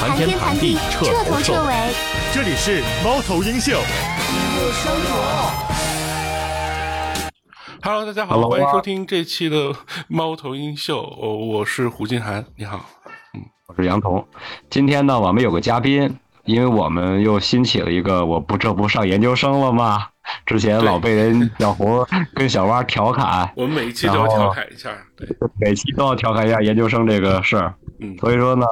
谈天谈地，彻头彻尾。这里是猫头鹰秀。生活。Hello，大家好，欢迎收听这期的猫头鹰秀。哦，我是胡金涵，你好。嗯，我是杨彤。今天呢，我们有个嘉宾，因为我们又新起了一个，我不这不上研究生了吗？之前老被人小胡跟小蛙调侃，我们每一期都要调侃一下，对，每期都要调侃一下研究生这个事儿。嗯，所以说呢，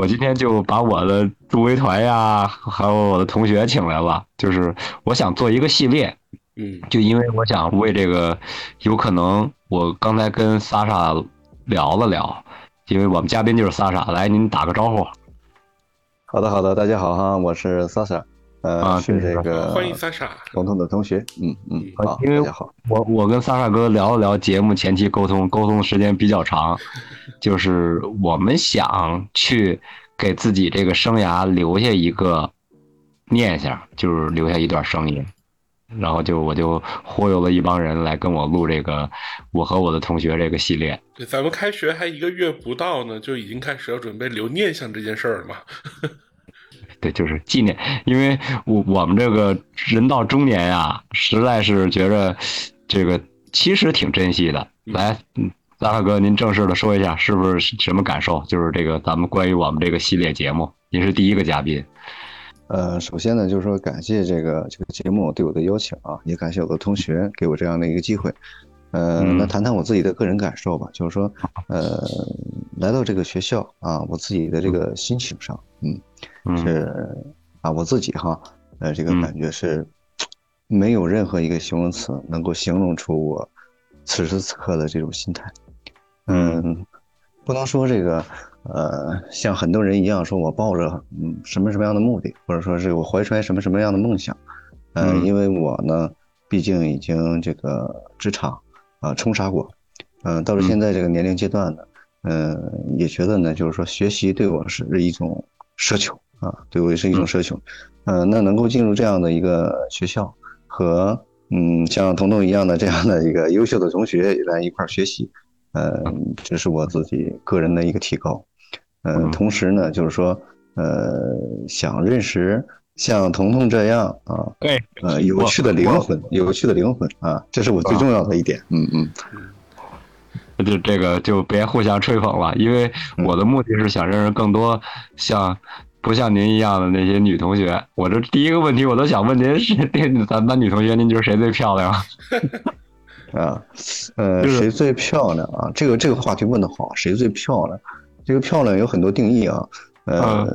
我今天就把我的助威团呀，还有我的同学请来了，就是我想做一个系列，嗯，就因为我想为这个，有可能我刚才跟莎莎聊了聊，因为我们嘉宾就是莎莎，来您打个招呼。好的，好的，大家好哈，我是莎莎。呃，是这个欢迎莎莎，彤彤的同学，嗯嗯，好，因为好，我我跟莎莎哥聊了聊节目前期沟通，沟通的时间比较长，就是我们想去给自己这个生涯留下一个念想，就是留下一段声音，然后就我就忽悠了一帮人来跟我录这个我和我的同学这个系列。对，咱们开学还一个月不到呢，就已经开始要准备留念想这件事儿了嘛。对，就是纪念，因为我我们这个人到中年呀，实在是觉着这个其实挺珍惜的。来，嗯，大大哥，您正式的说一下，是不是什么感受？就是这个咱们关于我们这个系列节目，您是第一个嘉宾。呃，首先呢，就是说感谢这个这个节目对我的邀请啊，也感谢我的同学给我这样的一个机会。呃，那谈谈我自己的个人感受吧，就是说，呃，来到这个学校啊，我自己的这个心情上，嗯，是啊，我自己哈，呃，这个感觉是没有任何一个形容词能够形容出我此时此刻的这种心态。嗯，不能说这个，呃，像很多人一样说我抱着嗯什么什么样的目的，或者说是我怀揣什么什么样的梦想，嗯，因为我呢，毕竟已经这个职场。啊，冲杀过，嗯，到了现在这个年龄阶段呢，嗯，也觉得呢，就是说学习对我是一种奢求啊，对我也是一种奢求，嗯，那能够进入这样的一个学校，和嗯像彤彤一样的这样的一个优秀的同学来一块学习，嗯，这是我自己个人的一个提高，嗯，同时呢，就是说，呃，想认识。像彤彤这样啊，对，呃，有趣的灵魂，有趣的灵魂啊，这是我最重要的一点。嗯嗯，就这个就别互相吹捧了，因为我的目的是想认识更多像不像您一样的那些女同学。我这第一个问题我都想问您是，咱班女同学，您觉得谁最漂亮？啊，呃，谁最漂亮啊？这个这个话题问的好，谁最漂亮？这个漂亮有很多定义啊。呃，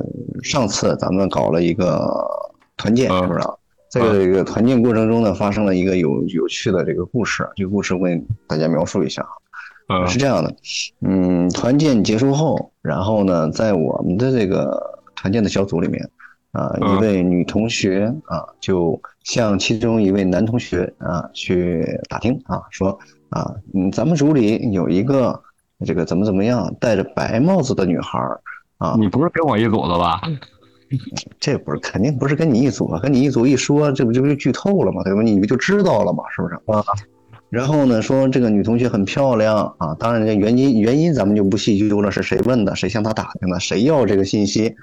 上次咱们搞了一个团建，是不是？在这个团建过程中呢，发生了一个有有趣的这个故事。这个故事我给大家描述一下啊，是这样的，嗯，团建结束后，然后呢，在我们的这个团建的小组里面，啊，一位女同学啊，就向其中一位男同学啊去打听啊，说啊，嗯，咱们组里有一个这个怎么怎么样，戴着白帽子的女孩。啊，你不是跟我一组的吧？这不是肯定不是跟你一组啊，跟你一组一说，这不就就剧透了吗？对吧？你不就知道了吗？是不是啊？然后呢，说这个女同学很漂亮啊，当然这原因原因咱们就不细究了，是谁问的，谁向她打听的，谁要这个信息？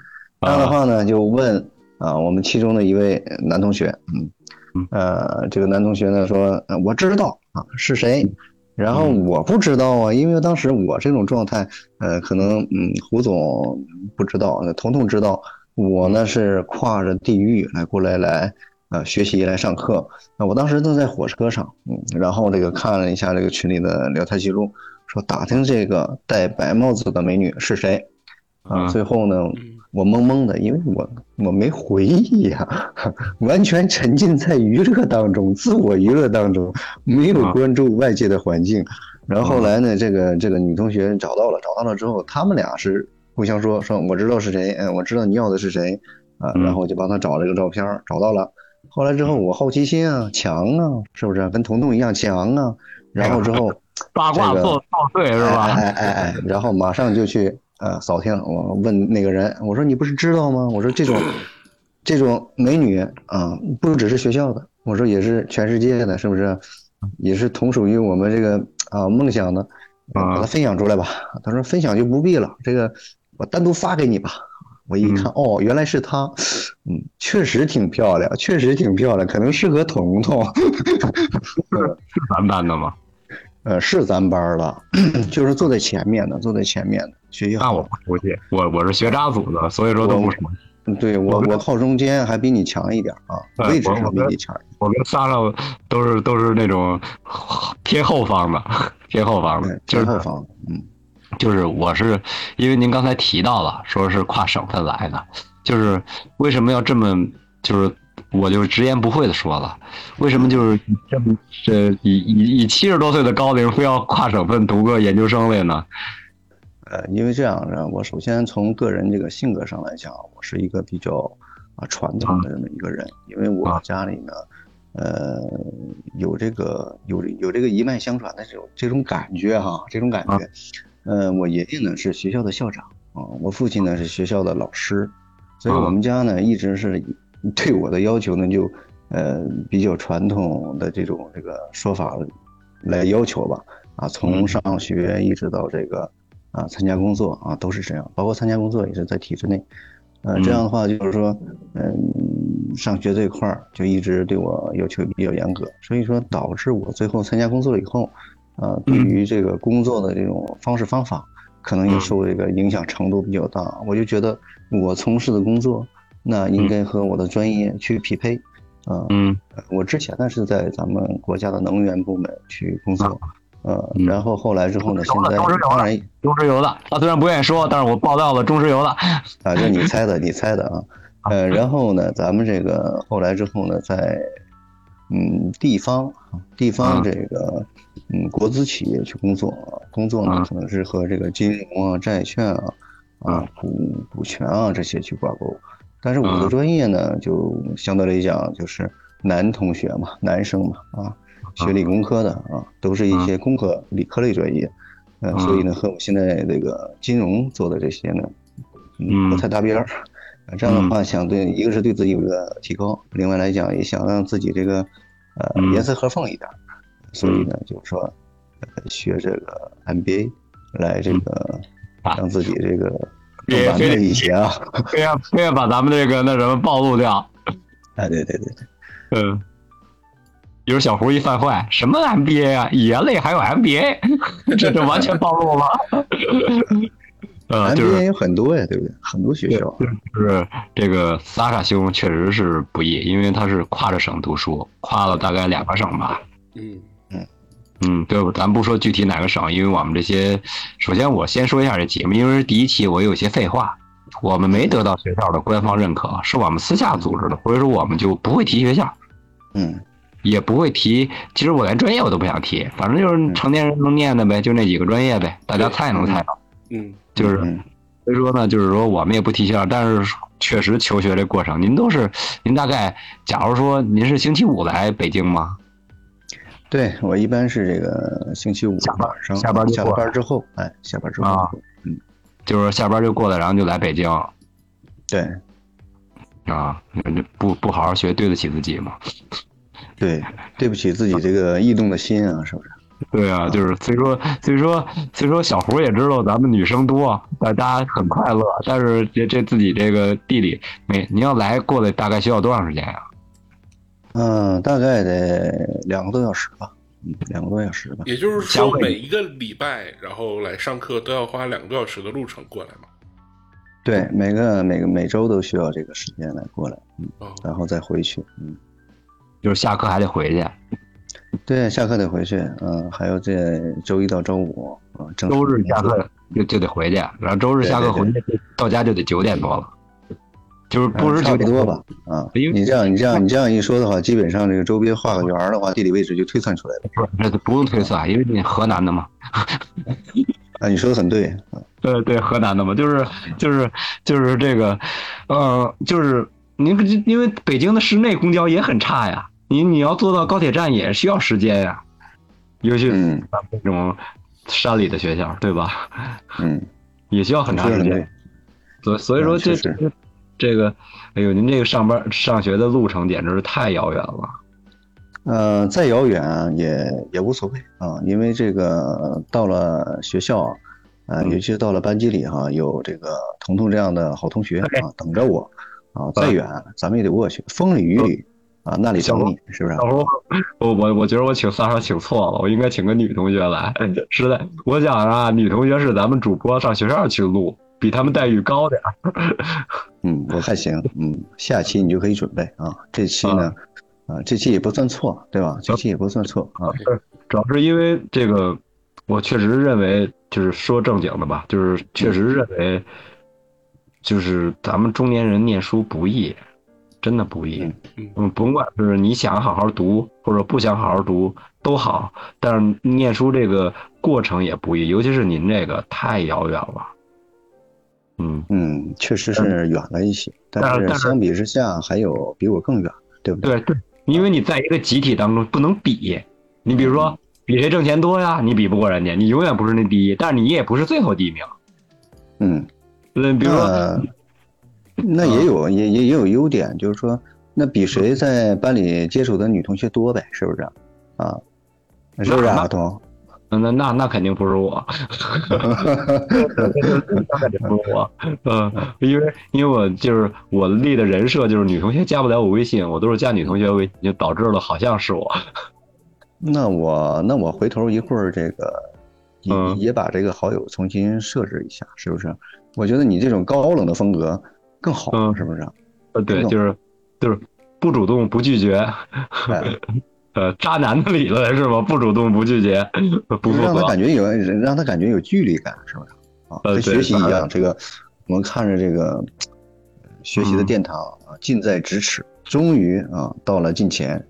这样的话呢，就问啊，我们其中的一位男同学，嗯，呃，这个男同学呢说，我知道啊，是谁？然后我不知道啊，因为当时我这种状态，呃，可能嗯，胡总不知道，那彤彤知道，我呢是跨着地域来过来来，呃，学习来上课。那我当时正在火车上，嗯，然后这个看了一下这个群里的聊天记录，说打听这个戴白帽子的美女是谁，啊，最后呢。我懵懵的，因为我我没回忆呀，完全沉浸在娱乐当中，自我娱乐当中，没有关注外界的环境。然后后来呢，这个这个女同学找到了，找到了之后，他们俩是互相说说，我知道是谁，嗯，我知道你要的是谁，啊，然后我就帮他找了个照片，找到了。后来之后，我好奇心啊强啊，是不是跟彤彤一样强啊？然后之后八卦做造对是吧？哎哎哎，然后马上就去。呃，扫听，我问那个人，我说你不是知道吗？我说这种，这种美女啊，不只是学校的，我说也是全世界的，是不是？也是同属于我们这个啊梦想的，把它分享出来吧。他说分享就不必了，这个我单独发给你吧。我一看，哦，原来是她，嗯，确实挺漂亮，确实挺漂亮，可能适合彤彤。是咱班的吗？呃，是咱班的，就是坐在前面的，坐在前面的学习。那我不熟悉，我我是学渣组的，所以说都不熟悉。嗯对我我靠中间还比你强一点啊，哎位置上比你强。我跟莎莎都是都是那种偏后方的，偏后方的，，就是前后方，嗯就是我是因为您刚才提到了，说是跨省份来的，就是为什么要这么就是。我就直言不讳的说了，为什么就是这么这以以以七十多岁的高龄非要跨省份读个研究生来呢？呃，因为这样呢，我首先从个人这个性格上来讲，我是一个比较啊传统的这么一个人，因为我啊家里呢，呃，有这个有有这个一脉相传的这种这种感觉哈，这种感觉。呃，我爷爷呢是学校的校长啊，我父亲呢是学校的老师，所以啊我们家呢一直是对我的要求呢就呃比较传统的这种这个说法来要求吧。啊，从上学一直到这个啊参加工作啊都是这样，包括参加工作也是在体制内。呃，这样的话就是说，嗯，上学这块儿就一直对我要求比较严格，所以说导致我最后参加工作了以后，呃，对于这个工作的这种方式方法，可能也受这个影响程度比较大。我就觉得我从事的工作，那应该和我的专业去匹配。啊、嗯我之前呢是在咱们国家的能源部门去工作，呃，嗯然后后来之后呢，现在当然中石油的，他虽然不愿意说，但是我爆料了中石油的。啊，这你猜的，你猜的啊。呃，然后呢，咱们这个后来之后呢，在嗯地方地方嗯这个嗯国资企业去工作啊，工作呢嗯可能是和这个金融啊、债券啊、啊股股权啊这些去挂钩。但是我的嗯专业呢，就相对来讲就是男同学嘛，男生嘛啊，学理工科的啊，都是一些工科、理科类专业。呃，所以呢，和我现在这个金融做的这些呢，嗯，不太搭边儿。呃这样的话，想对一个是对自己有一个提高，另外来讲也想让自己这个呃嗯严丝合缝一点儿，所以呢，就是说呃学这个 MBA 来这个啊让自己这个更别别完美一些啊。非要非要把咱们这个那什么暴露掉。哎，对对对对，嗯，一会儿小胡一犯坏，什么 MBA 啊，语言类还有 MBA，这就完全暴露了。呃，就是 MBA 有很多呀，对不对？很多学校。就是这个萨莎兄确实是不易，因为他是跨着省读书，跨了大概两个省吧。嗯嗯，对，咱不说具体哪个省，因为我们这些，首先我先说一下这节目，因为是第一期，我有些废话，我们没得到学校的官方认可，是我们私下组织的，所以说我们就不会提学校，嗯也不会提，其实我连专业我都不想提，反正就是成年人能念的呗，就那几个专业呗，大家猜也能猜到，嗯。就是嗯。所以说呢，就是说我们也不提学校，但是确实求学这过程，您都是，您大概，假如说您是星期五来北京吗？对我一般是这个星期五下班下班就下了班之后，哎，下班之后啊，就是下班就过来，然后就来北京。对。啊，不不好好学，对得起自己吗？对，对不起自己这个异动的心啊，是不是？对啊，就是所以说，所以说，所以说，小胡也知道咱们女生多，大家很快乐。但是这这自己这个地理，每你要来过来，大概需要多长时间呀、嗯，大概得两个多小时吧，嗯，两个多小时吧。也就是说每一个礼拜，然后来上课都要花两个多小时的路程过来嘛。对，每个每个每周都需要这个时间来过来，嗯，哦，然后再回去，嗯，就是下课还得回去，对，下课得回去，嗯，还有这周一到周五，周日下课就就得回去，然后周日下课回去到家就得九点多了，就是不是嗯差不多吧，啊，因为你这样你这样你这样一说的话，基本上这个周边画个圆儿的话，地理位置就推算出来了。不是，这不用推算，因为你河南的嘛。啊，你说的很对，啊对对，河南的嘛，就是就是就是这个，呃，就是您不因为北京的市内公交也很差呀，你你要坐到高铁站也需要时间呀，尤其是嗯。咱们这种山里的学校，对吧？嗯，也需要很长时间所所以说这嗯这这个，哎呦，您这个上班上学的路程简直是太遥远了。呃，再遥远啊也也无所谓啊，因为这个到了学校啊，尤其是到了班级里哈、有这个彤彤这样的好同学啊等着我啊，再远咱们也得过去，风里雨里啊那里等你，是不是？我我我我觉得我请仨少请错了，我应该请个女同学来。实在，我想啊，女同学是咱们主播上学校去录，比他们待遇高点儿。嗯，我还行。嗯，下期你就可以准备啊。这期呢，啊，这期也不算错，对吧？这期也不算错啊。主要是因为这个，我确实认为，就是说正经的吧，就是确实认为，就是咱们中年人念书不易，真的不易。嗯，甭管是你想好好读，或者不想好好读都好，但是念书这个过程也不易，尤其是您这个太遥远了。嗯嗯，确实是远了一些，但是相比之下，还有比我更远，对不对？对对，因为你在一个集体当中不能比，你比如说比谁挣钱多呀，你比不过人家，你永远不是那第一，但是你也不是最后第一名。嗯，嗯，比如说，那也有也也也有优点，就是说，那比谁在班里接触的女同学多呗，是不是？啊，是不是阿东？那 那那肯定不是我，那肯定不是我，嗯，因为因为我就是我立的人设就是女同学加不了我微信，我都是加女同学微信，就导致了好像是我。那我那我回头一会儿这个也也把这个好友重新设置一下，是不是？我觉得你这种高冷的风格更好，是不是？呃，对，就是就是不主动不拒绝。呃，渣男的理论是吧？不主动，不拒绝，不让他感觉有，让他感觉有距离感，是不是？啊，跟学习一样，这个我们看着这个学习的殿堂啊，近在咫尺，终于啊到了近前，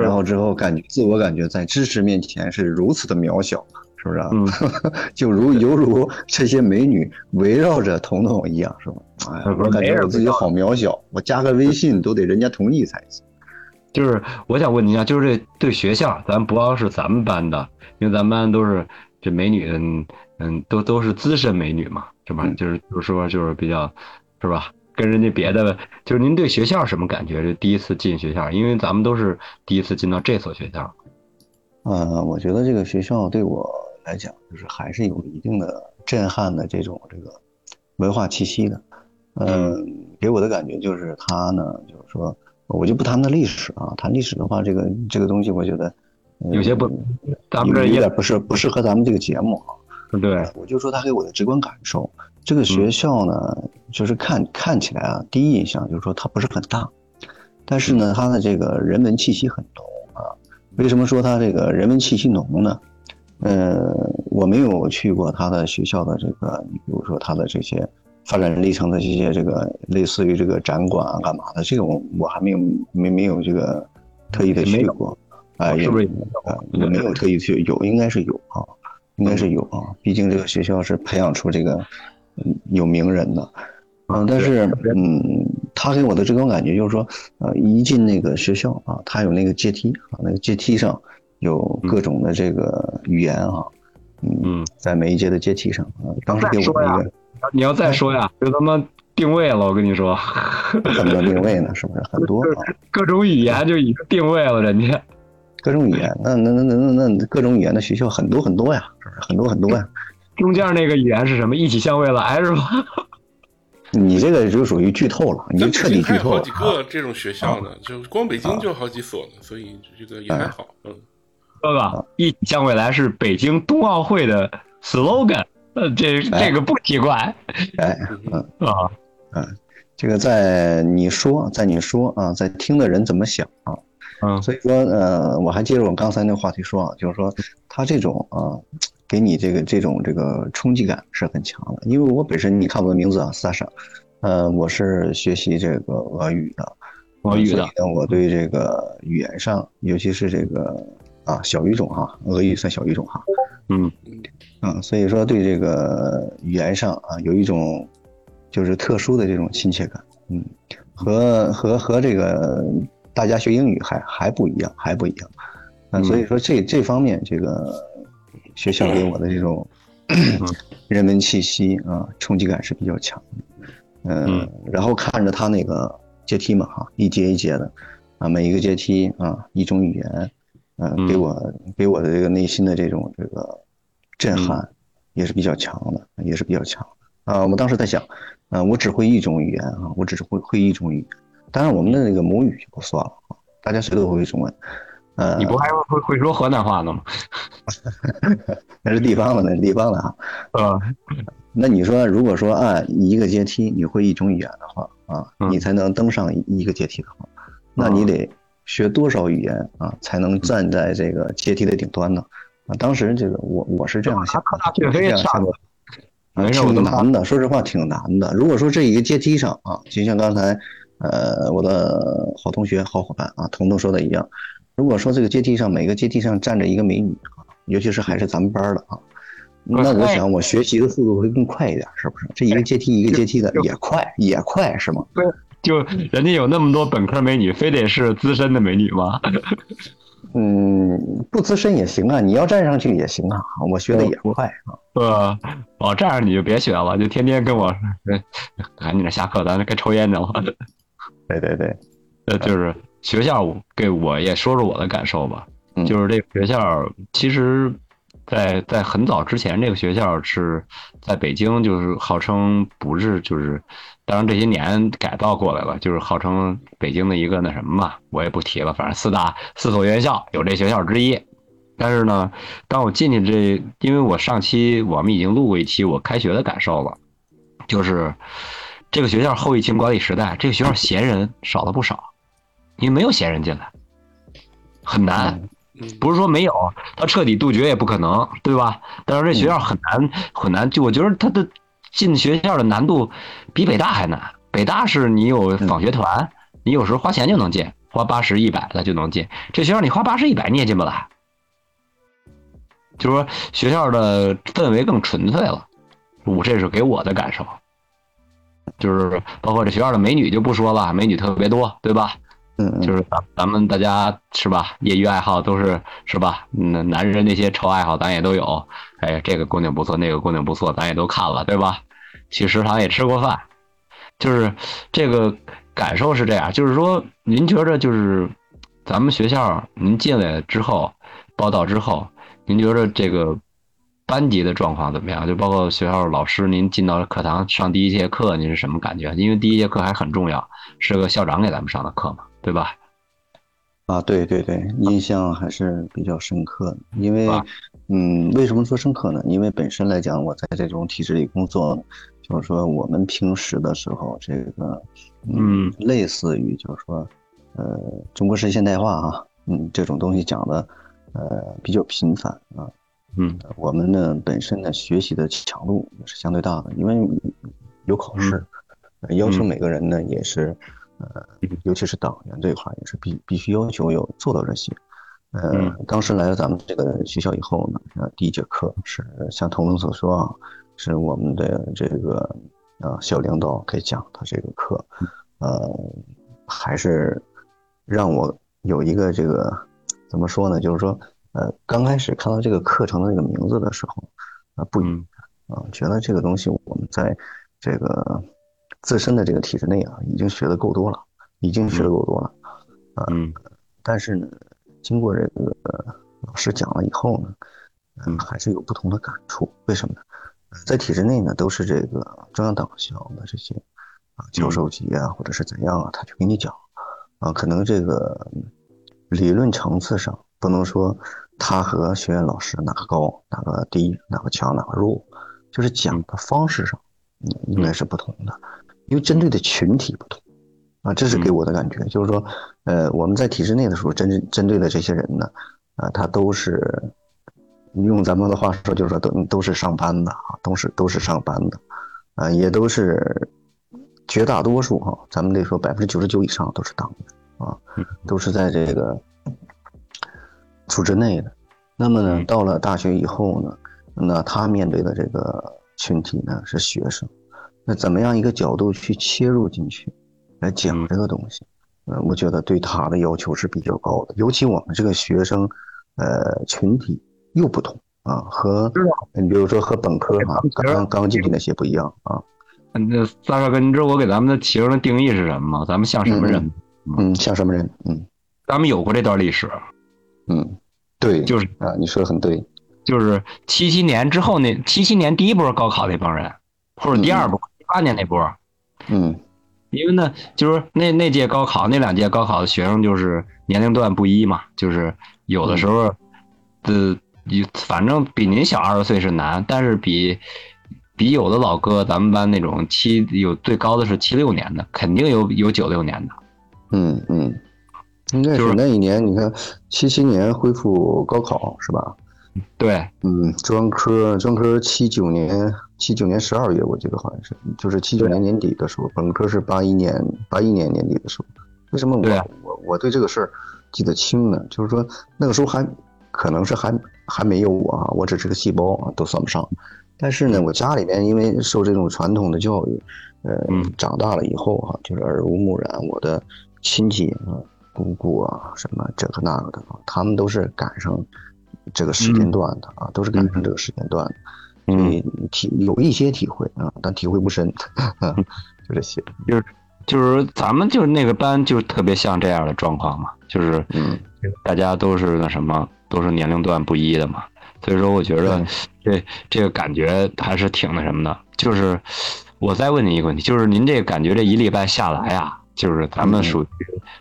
然后之后感觉自我感觉在知识面前是如此的渺小，是不是？嗯，就如犹如这些美女围绕着彤彤一样，是吧？哎，我感觉我自己好渺小，我加个微信都得人家同意才行。就是我想问您一下，就是这对学校，咱不光是咱们班的，因为咱们班都是这美女，嗯，都都是资深美女嘛，是吧？就是就是说就是比较，是吧？跟人家别的，就是您对学校什么感觉？这第一次进学校，因为咱们都是第一次进到这所学校。呃，我觉得这个学校对我来讲，就是还是有一定的震撼的这种这个文化气息的。嗯，给我的感觉就是它呢，就是说。我就不谈它历史啊，谈历史的话，这个这个东西，我觉得有些不，咱们这有点不是不适合咱们这个节目啊。对，我就说它给我的直观感受，这个学校呢，就是看看起来啊，第一印象就是说它不是很大，但是呢，它的这个人文气息很浓啊。为什么说它这个人文气息浓呢？呃，我没有去过他的学校的这个，你比如说他的这些。发展历程的这些这个类似于这个展馆啊干嘛的，这个我我还没有没没有这个特意的去过，啊，是不是？啊，也没有特意去，有应该是有啊，应该是有啊，毕竟这个学校是培养出这个嗯有名人的，嗯，但是嗯，他给我的这种感觉就是说，呃，一进那个学校啊，他有那个阶梯啊，那个阶梯上有各种的这个语言啊，嗯，在每一阶的阶梯上啊，当时给我们一个。你要再说呀，就他妈定位了，我跟你说，很多定位呢？是不是很多啊？各种语言就已经定位了，人家各种语言，那那那那那那各种语言的学校很多很多呀，是不是很多很多呀？中间那个语言是什么？一起向未来是吧？你这个就属于剧透了，你彻底剧透了。好几个这种学校呢，就光北京就好几所呢，所以这个也还好。嗯，哥哥，一起向未来是北京冬奥会的 slogan。呃，这这个不奇怪，哎，嗯。啊，嗯，这个在你说，在你说啊，在听的人怎么想啊？嗯，所以说，呃，我还接着我刚才那个话题说啊，就是说他这种啊，给你这个这种这个冲击感是很强的。因为我本身，你看我的名字啊，Sasha，呃，我是学习这个俄语的，俄语的，我对这个语言上，尤其是这个啊小语种哈，俄语算小语种哈，嗯。嗯，所以说对这个语言上啊，有一种就是特殊的这种亲切感，嗯，和和和这个大家学英语还还不一样，还不一样，啊，所以说这这方面这个学校给我的这种人文气息啊，冲击感是比较强。的，嗯，然后看着他那个阶梯嘛，哈，一阶一阶的，啊，每一个阶梯啊，一种语言，嗯，给我给我的这个内心的这种这个。震撼也是比较强的，也是比较强啊，我当时在想，呃，我只会一种语言啊，我只是会会一种语言。当然，我们的那个母语就不算了啊，大家谁都会中文。呃，你不还会会说河南话呢吗？那是地方的，那是地方的啊。呃，那你说，如果说按一个阶梯你会一种语言的话啊，嗯你才能登上一个阶梯的话，那你得学多少语言啊，才能站在这个阶梯的顶端呢？啊，当时这个我我是这样想的，大岳飞也上过，啊，没事我都挺难的，说实话挺难的。如果说这一个阶梯上啊，就像刚才呃我的好同学、好伙伴啊彤彤说的一样，如果说这个阶梯上每个阶梯上站着一个美女啊，尤其是还是咱们班的啊，那我想我学习的速度会更快一点，是不是？这一个阶梯一个阶梯的也快也快是吗？就人家有那么多本科美女，非得是资深的美女吗？嗯，不资深也行啊，你要站上去也行啊，我学的也快啊。呃，哦，这样你就别学了，就天天跟我赶紧点下课，咱该抽烟去了。对对对，呃，就是学校给我也说说我的感受吧，嗯就是这个学校其实在，在很早之前，这个学校是在北京，就是号称不是就是，当然这些年改造过来了，就是号称北京的一个那什么嘛，我也不提了，反正四大四所院校有这学校之一。但是呢，当我进去这，因为我上期我们已经录过一期我开学的感受了，就是这个学校后疫情管理时代，这个学校闲人少了不少，因为没有闲人进来，很难。嗯不是说没有，他彻底杜绝也不可能，对吧？但是这学校很难很难，就我觉得他的进学校的难度比北大还难。北大是你有访学团，你有时候花钱就能进，花八十一百的就能进。这学校你花八十一百你也进不来，就是说学校的氛围更纯粹了，我这是给我的感受。就是包括这学校的美女就不说了，美女特别多，对吧？嗯，就是咱咱们大家是吧，业余爱好都是是吧？男，男人那些臭爱好咱也都有。哎，这个姑娘不错，那个姑娘不错，咱也都看了，对吧？去食堂也吃过饭，就是这个感受是这样。就是说，您觉着就是咱们学校您进来之后，报道之后，您觉着这个班级的状况怎么样？就包括学校老师，您进到课堂上第一节课，您是什么感觉？因为第一节课还很重要，是个校长给咱们上的课嘛，对吧？啊，对对对，印象还是比较深刻的。因为啊，嗯，为什么说深刻呢？因为本身来讲，我在这种体制里工作，就是说我们平时的时候，这个，嗯，类似于就是说，呃，中国式现代化啊，嗯，这种东西讲的，呃，比较频繁啊。嗯我们呢本身呢学习的强度也是相对大的，因为有考试，呃要求嗯每个人呢也是，呃，尤其是党员这一块也是必必须要求有做到这些。呃嗯，当时来到咱们这个学校以后呢，呃，第一节课是像童文所说啊，是我们的这个呃小领导给讲的这个课，呃，还是让我有一个这个怎么说呢？就是说，呃，刚开始看到这个课程的这个名字的时候，啊、不嗯啊，觉得这个东西我们在这个自身的这个体制内啊，已经学的够多了，已经学的够多了。嗯但是呢，经过这个呃老师讲了以后呢，嗯，嗯还是有不同的感触。为什么呢？呃在体制内呢，都是这个中央党校的这些啊教授级啊，或者是怎样啊，他去给你讲啊，可能这个嗯理论层次上不能说他和学院老师哪个高哪个低哪个强哪个弱，就是讲的方式上，嗯，应该是不同的，因为针对的群体不同。啊，这是给我的感觉，就是说，呃，我们在体制内的时候，针针对的这些人呢，啊，他都是用咱们的话说，就是说都都是上班的啊，都是都是上班的，啊，也都是绝大多数哈、咱们得说百分之九十九以上都是党员啊，都是在这个组织内的。那么呢，嗯到了大学以后呢，那他面对的这个群体呢是学生，那怎么样一个角度去切入进去？来讲嗯这个东西，呃，我觉得对他的要求是比较高的，尤其我们这个学生，呃，群体又不同啊，和你比如说和本科啊，刚刚刚进去那些不一样啊，那大帅哥，你知道我给咱们的学生的定义是什么吗？咱们像什么人？嗯，像什么人？嗯咱们有过这段历史，嗯，对，就是啊，你说的很对，就是七七年之后那七七年第一波高考那帮人，或者第二波，一八年那波。嗯因为呢，就是那那届高考那两届高考的学生就是年龄段不一嘛，就是有的时候的有反正比您小二十岁是难，但是比比有的老哥咱们班那种七有最高的是七六年的，肯定有有九六年的。嗯嗯，应该就是是那一年，你看七七年恢复高考是吧？对，嗯，专科专科七九年七九年十二月，我记得好像是，就是七九年年底的时候，本科是八一年八一年年底的时候。为什么我我我对这个事儿记得清呢？就是说那个时候还可能是还还没有我啊，我只是个细胞啊，都算不上。但是呢，我家里面因为受这种传统的教育，呃，嗯长大了以后哈、就是耳濡目染，我的亲戚啊、姑姑啊什么这个那个的啊，他们都是赶上这个时间段的啊，都是赶上这个时间段的。所嗯，以体有一些体会啊，但体会不深，啊，就这些。就是就是咱们就是那个班就特别像这样的状况嘛，就是嗯大家都是那什么，都是年龄段不一的嘛，所以说我觉得这这个感觉还是挺那什么的。就是我再问您一个问题，就是您这个感觉这一礼拜下来啊，就是咱们嗯属于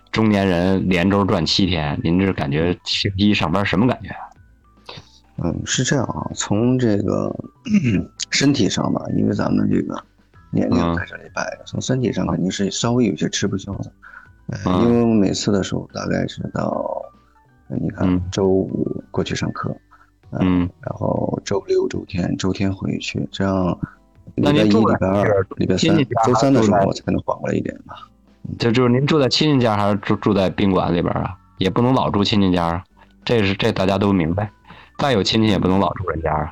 中年人连轴转七天，您这感觉星期一上班什么感觉？嗯，是这样啊，从这个 身体上吧，因为咱们这个年龄嗯在这里摆着，从身体上肯定是稍微有些吃不消的。因为我每次的时候大概是到，呃你看嗯周五过去上课，呃嗯，然后周六、周天、周天回去，这样礼拜一、那您住在礼拜二、礼拜三周三的时候我才能缓过来一点吧。这就是您住在亲戚家还是住住在宾馆里边啊？也不能老住亲戚家啊，这是这大家都明白。再有亲戚也不能老住人家啊。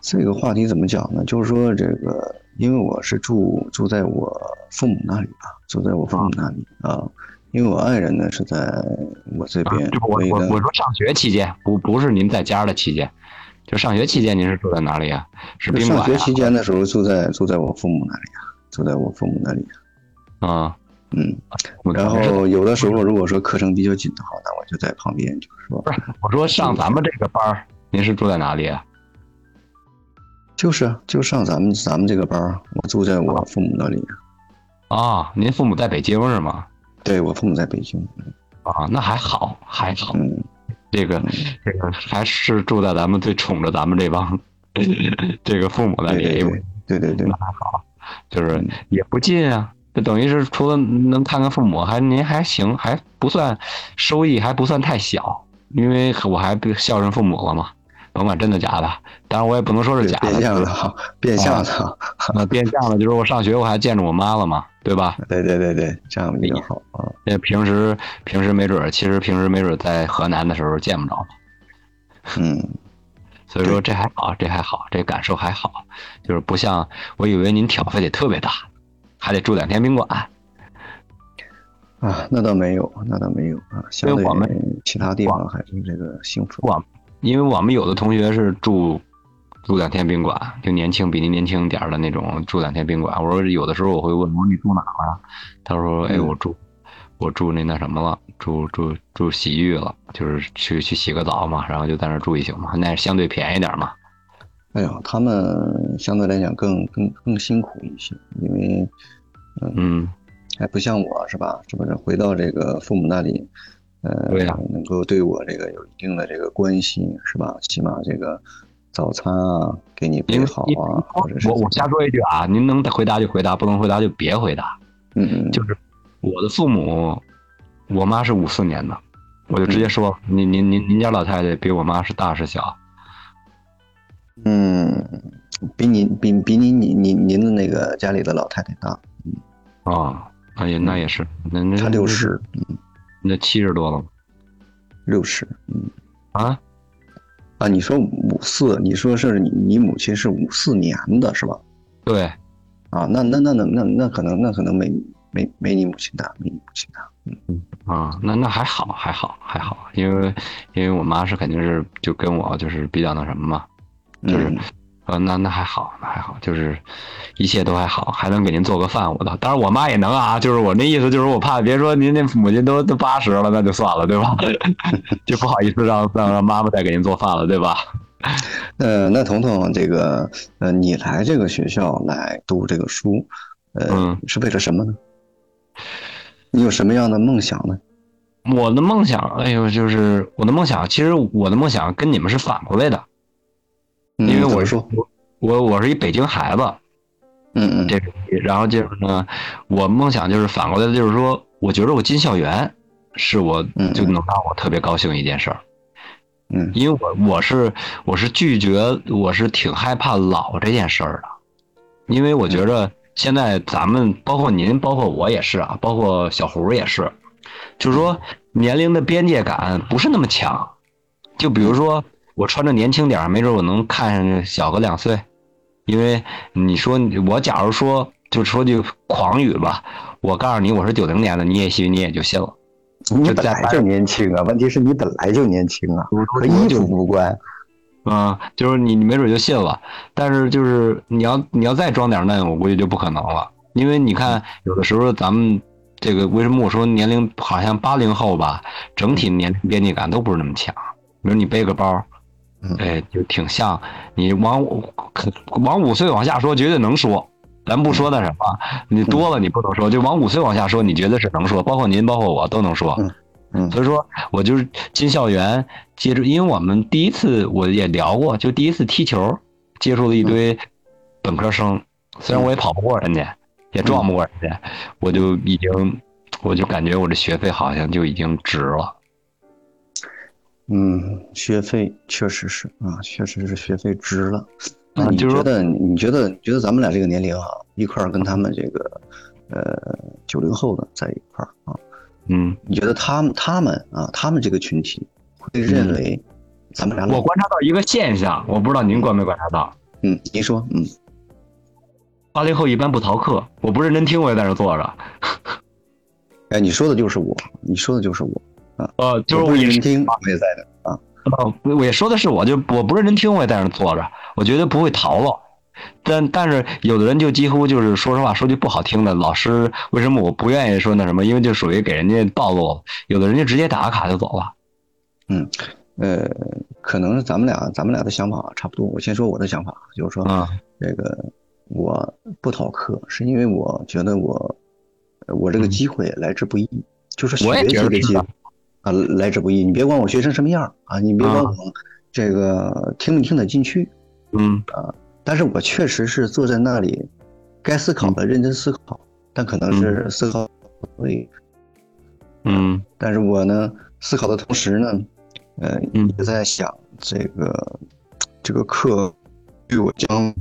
这个话题怎么讲呢？就是说，这个因为我是住住在我父母那里吧，住在我父母那里啊。因为我爱人呢是在我这边，啊我我我说上学期间，不不是您在家的期间，就上学期间您是住在哪里啊？是宾馆啊？上学期间的时候住在住在我父母那里啊，住在我父母那里。啊，嗯，然后有的时候如果说课程比较紧的话，那我就在旁边，就是说，不是我说上咱们这个班儿，您是住在哪里啊？就是啊就上咱们咱们这个班儿，我住在我父母那里。啊，您父母在北京是吗？对我父母在北京。啊，那还好，还好。嗯，这个这个还是住在咱们最宠着咱们这帮 这个父母那里，对对对对对对那，还好，就是也不近啊。这等于是除了能看看父母，还您还行，还不算收益还不算太小，因为我还不孝顺父母了嘛。甭管真的假的，当然我也不能说是假的，变相的哈，变相的哈。那变相的就是我上学我还见着我妈了嘛，对吧？对对对对，这样比较好啊。那平时平时没准儿，其实平时没准儿在河南的时候见不着嘛。嗯，所以说这还好，这还好，这感受还好，就是不像我以为您挑费得特别大，还得住两天宾馆。啊，那倒没有，那倒没有啊。相对我们其他地方还是这个幸福。我因为我们有的同学是住住两天宾馆，就年轻比您年轻点儿的那种住两天宾馆。我说有的时候我会问，我说你住哪儿了？他说哎嗯我住我住那那什么了，住住住洗浴了，就是去去洗个澡嘛，然后就在那儿住一宿嘛，那相对便宜点儿嘛。哎呀，他们相对来讲更更更辛苦一些，因为嗯，还不像我是吧？是不是回到这个父母那里，呃，对呀能够对我这个有一定的这个关心是吧？起码这个早餐啊给你备好啊，或者是我我瞎说一句啊，您能回答就回答，不能回答就别回答。嗯嗯就是我的父母，我妈是五四年的，我就直接说，您您您您家老太太比我妈是大是小？嗯，比你比比你你您您的那个家里的老太太大，嗯啊，哎呀，那也是，那那差六，十，那七十多了吗六十，嗯啊？啊，你说五四，你说是你你母亲是五四年的是吧？对，啊，那那那那那那可能那可能没没没你母亲大，没你母亲大。嗯啊，那那还好，还好，还好，因为因为我妈是肯定是就跟我就是比较那什么嘛，就是嗯呃，那那还好，那还好，就是一切都还好，还能给您做个饭，我的。当然我妈也能啊，就是我那意思就是我怕别说您那母亲都都八十了，那就算了，对吧？就不好意思让让让妈妈再给您做饭了，对吧？呃，那彤彤，这个呃，你来这个学校来读这个书，呃，嗯是为了什么呢？你有什么样的梦想呢？我的梦想，哎呦，就是我的梦想，其实我的梦想跟你们是反过来的，嗯因为我说，我我是一北京孩子，嗯嗯，这个，然后就是呢，我梦想就是反过来的，就是说，我觉得我进校园是我嗯就能让我特别高兴一件事儿，嗯。因为我我是我是拒绝，我是挺害怕老这件事儿的，因为我觉着现在咱们包括您，包括我也是啊，包括小胡也是，就是说年龄的边界感不是那么强，就比如说我穿着年轻点儿，没准我能看上去小个两岁，因为你说我假如说就说句狂语吧，我告诉你我是九零年的，你也信你也就信了。你本来就年轻啊，问题是你本来就年轻啊，和衣服无关。嗯，就是你你没准就信了，但是就是你要你要再装点嫩，我估计就不可能了，因为你看有的时候咱们这个为什么我说年龄好像八零后吧，整体年龄边界感都不是那么强，比如你背个包嗯，哎，就挺像你往可往五岁往下说绝对能说，咱不说那什么，你多了你不能说，就往五岁往下说，你觉得是能说，包括您包括我都能说，嗯嗯。所以说我就是进校园接触，因为我们第一次我也聊过，就第一次踢球，接触了一堆本科生，虽然我也跑不过人家，也撞不过人家，我就已经，我就感觉我这学费好像就已经值了。嗯，学费确实是啊，确实是学费值了。那你啊就觉得？你觉得？觉得咱们俩这个年龄啊，一块儿跟他们这个呃九零后的在一块儿啊，嗯，你觉得他们他们啊，他们这个群体会认为咱们俩老？我观察到一个现象，我不知道您观没观察到，嗯，您说，嗯，八零后一般不逃课，我不认真听，我也在那坐着。哎，你说的就是我，你说的就是我，呃，就是我认真听，我也在的啊。哦，我也说的是我，就我不认真听，我也在那坐着，我绝对不会逃了。但但是有的人就几乎就是说实话，说句不好听的，老师为什么我不愿意说那什么？因为就属于给人家暴露了。有的人就直接打个卡就走了。嗯呃，可能咱们俩咱们俩的想法差不多。我先说我的想法，就是说，啊这个我不逃课，是因为我觉得我呃我这个机会来之不易，就是学嗯我也习的机啊来之不易。你别管我学成什么样啊，你别管啊我这个听没听得进去，嗯啊但是我确实是坐在那里，该思考的认真思考，但可能是思考不对。嗯但是我呢，思考的同时呢，呃，嗯也在想这个这个课对我将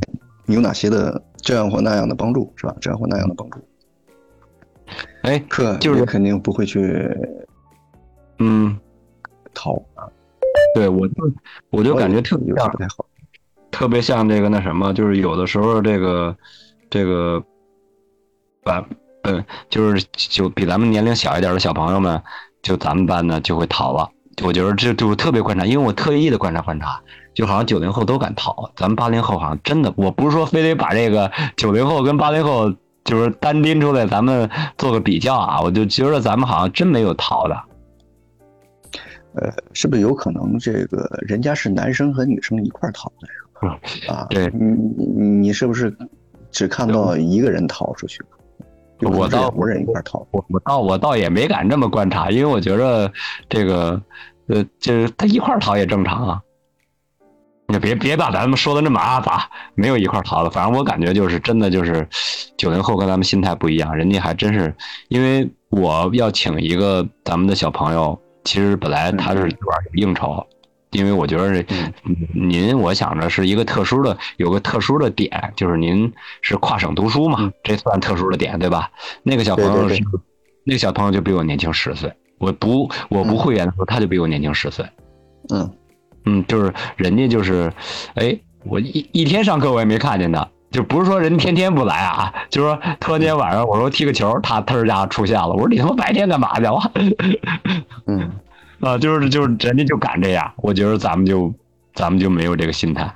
有哪些的这样或那样的帮助，是吧？这样或那样的帮助，哎课就是肯定不会去嗯，逃啊，对我就我就感觉特别像不太好。特别像这个那什么，就是有的时候这个这个把嗯，就是就比咱们年龄小一点的小朋友们，就咱们班呢就会逃了。我觉得这就特别观察，因为我特意的观察观察，就好像九零后都敢逃，咱们八零后好像真的，我不是说非得把这个九零后跟八零后就是单拎出来，咱们做个比较啊，我就觉得咱们好像真没有逃的。呃，是不是有可能这个人家是男生和女生一块逃的呀？啊，对你你你是不是只看到一个人逃出去了？我倒是两拨人一块逃。我我倒我倒也没敢这么观察，因为我觉得这个呃，就是他一块儿逃也正常啊。你别别把咱们说的那么阿杂，没有一块儿逃的。反正我感觉就是真的就是九零后跟咱们心态不一样，人家还真是因为我要请一个咱们的小朋友，其实本来他是主要有应酬，因为我觉得您我想着是一个特殊的有个特殊的点，就是您是跨省读书嘛，这算特殊的点对吧？那个小朋友是那个小朋友就比我年轻十岁，我不我不会员的时候他就比我年轻十岁。嗯，嗯，就是人家就是，哎，我一一天上课我也没看见他，就不是说人天天不来啊，就是说突然间晚上我说踢个球，他他家出现了，我说你他妈白天干嘛去了？嗯，啊，就是就是人家就敢这样，我觉得咱们就咱们就没有这个心态。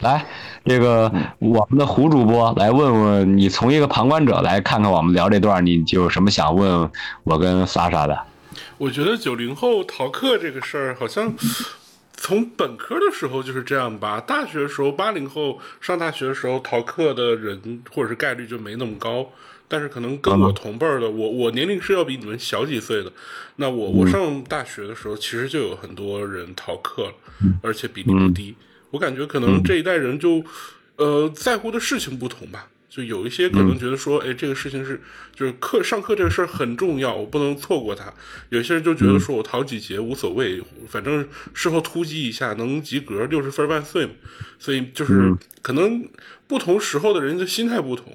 来，这个我们的胡主播来问问你，从一个旁观者来看看我们聊这段，你就有什么想问我跟莎莎的？我觉得九零后逃课这个事儿，好像从本科的时候就是这样吧。大学的时候，八零后上大学的时候逃课的人或者是概率就没那么高。但是可能跟我同辈儿的，我我年龄是要比你们小几岁的。那我我上大学的时候，其实就有很多人逃课了，而且比例不低。我感觉可能这一代人就呃在乎的事情不同吧。就有一些可能觉得说，哎，这个事情是就是课上课这个事儿很重要，我不能错过它。有些人就觉得说我逃几节无所谓，反正事后突击一下能及格，六十分万岁嘛。所以就是可能不同时候的人的心态不同。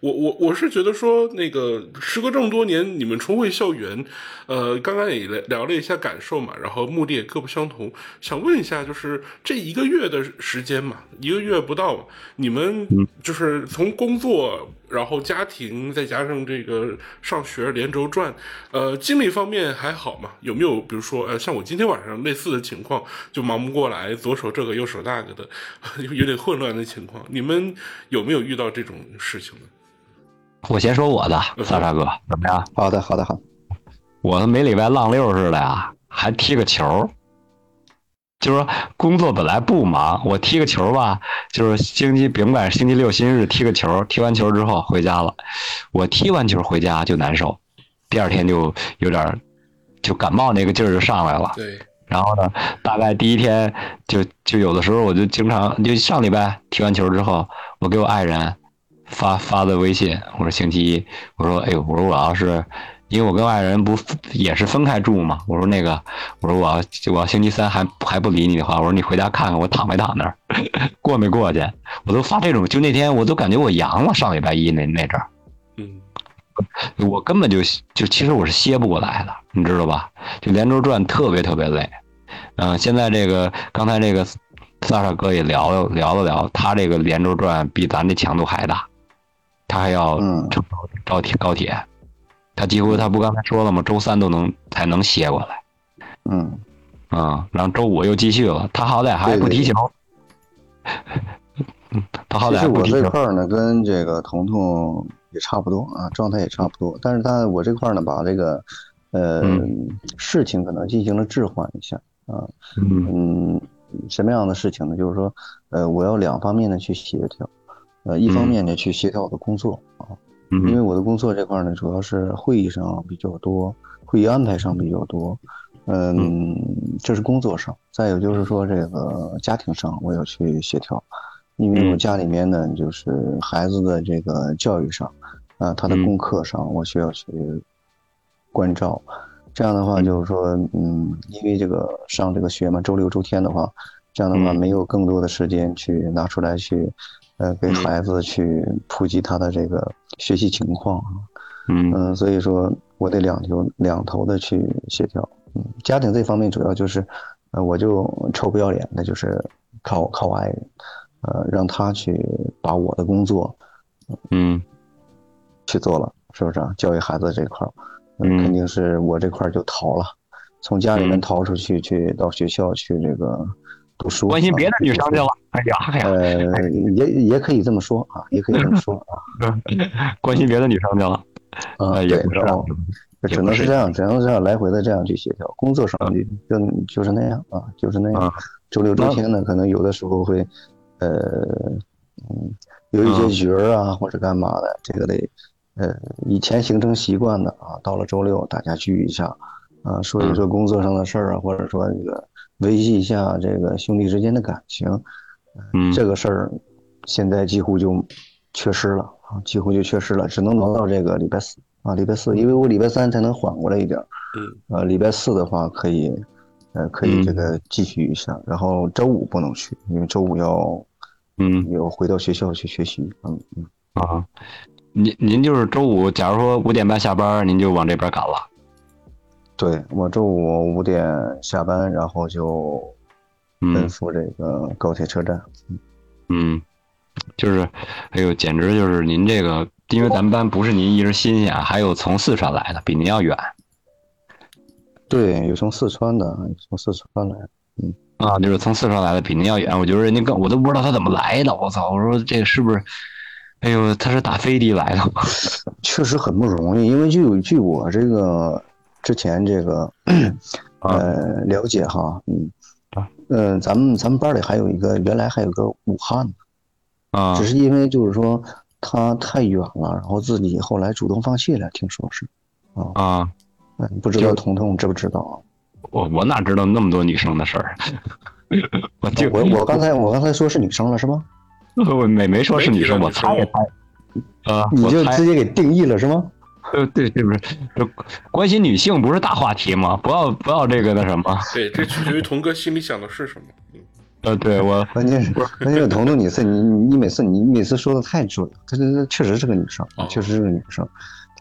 我我我是觉得说，那个时隔这么多年，你们重回校园，呃，刚刚也聊了一下感受嘛，然后目的也各不相同。想问一下，就是这一个月的时间嘛，一个月不到，你们就是从工作，然后家庭，再加上这个上学连轴转，呃，精力方面还好嘛？有没有比如说，呃，像我今天晚上类似的情况，就忙不过来，左手这个右手那个的，有点混乱的情况，你们有没有遇到这种事情呢？我先说我的，萨沙哥怎么样？好的，好的，好。我每礼拜浪六似的呀，还踢个球。就是说工作本来不忙，我踢个球吧，就是星期甭管星期六、星期日踢个球，踢完球之后回家了。我踢完球回家就难受，第二天就有点就感冒那个劲儿就上来了。对。然后呢，大概第一天就就有的时候我就经常就上礼拜踢完球之后，我给我爱人。发发的微信，我说星期一，我说哎呦，我说我要是，因为我跟外人不也是分开住嘛，我说那个，我说我要我要星期三还还不理你的话，我说你回家看看我躺没躺那儿，过没过去，我都发这种，就那天我都感觉我阳了，上礼拜一那那阵儿，嗯，我根本就就其实我是歇不过来的，你知道吧？就连轴转特别特别累，嗯，现在这个刚才这个萨萨哥也聊了聊了聊，他这个连轴转比咱这强度还大。他还要乘高铁，高铁，他几乎他不刚才说了吗？周三都能才能歇过来，嗯，啊，然后周五又继续了。他好歹还不踢球，他好歹不踢球。我这块呢，跟这个彤彤也差不多啊，状态也差不多。但是他我这块呢，把这个呃事情可能进行了置换一下啊，嗯，什么样的事情呢？就是说，呃，我要两方面的去协调。呃，一方面呢，去协调我的工作啊，因为我的工作这块呢，主要是会议上比较多，会议安排上比较多，嗯，这是工作上。再有就是说，这个家庭上我要去协调，因为我家里面呢，就是孩子的这个教育上，啊，他的功课上，我需要去关照。这样的话，就是说，嗯，因为这个上这个学嘛，周六周天的话，这样的话没有更多的时间去拿出来去。呃，给孩子去普及他的这个学习情况啊，嗯所以说我得两头两头的去协调。嗯，家庭这方面主要就是，呃，我就臭不要脸的，就是靠靠我爱人，呃，让他去把我的工作，嗯，去做了，是不是啊？教育孩子这块儿，嗯，肯定是我这块儿就逃了，从家里面逃出去，去到学校去这个。读书，关心别的女生去了。哎呀，呃，也也可以这么说啊，也可以这么说啊。关心别的女生去了。啊，也不知道，只能是这样，只能这样来回的这样去协调。工作上就就就是那样啊，就是那样。周六周天呢，可能有的时候会，呃，嗯，有一些局儿啊，或者干嘛的，这个得，呃，以前形成习惯的啊，到了周六大家聚一下，啊，说一说工作上的事儿啊，或者说这个。维系一下这个兄弟之间的感情，嗯，这个事儿现在几乎就缺失了啊，几乎就缺失了，只能挪到这个礼拜四啊，礼拜四，因为我礼拜三才能缓过来一点嗯，呃，礼拜四的话可以，呃，可以这个继续一下，然后周五不能去，因为周五要，嗯，要回到学校去学习，嗯嗯。啊，您您就是周五，假如说五点半下班，您就往这边赶了。对我周五五点下班，然后就奔赴这个高铁车站。嗯，就是，哎呦，简直就是您这个，因为咱们班不是您一人新鲜，还有从四川来的，比您要远。对，有从四川的，从四川来。嗯啊，就是从四川来的，比您要远。我觉得人家更，我都不知道他怎么来的。我操！我说这个是不是？哎呦，他是打飞的来的。确实很不容易，因为据据我这个。之前这个，呃，了解哈，嗯，啊嗯、咱们咱们班里还有一个，原来还有个武汉的，啊只是因为就是说他太远了，然后自己后来主动放弃了，听说是。啊，嗯，不知道彤彤知不知道啊？我我哪知道那么多女生的事儿？我就我我刚才我刚才说是女生了是吗？我没没说是女生，我猜。啊，你就直接给定义了是吗？呃，对，这不是这关心女性不是大话题吗？不要不要这个那什么？对，这取决于童哥心里想的是什么。嗯，呃，对我关键是关键是彤彤，你是你你你每次你你每次说的太准了，她这这确实是个女生，哦确实是个女生。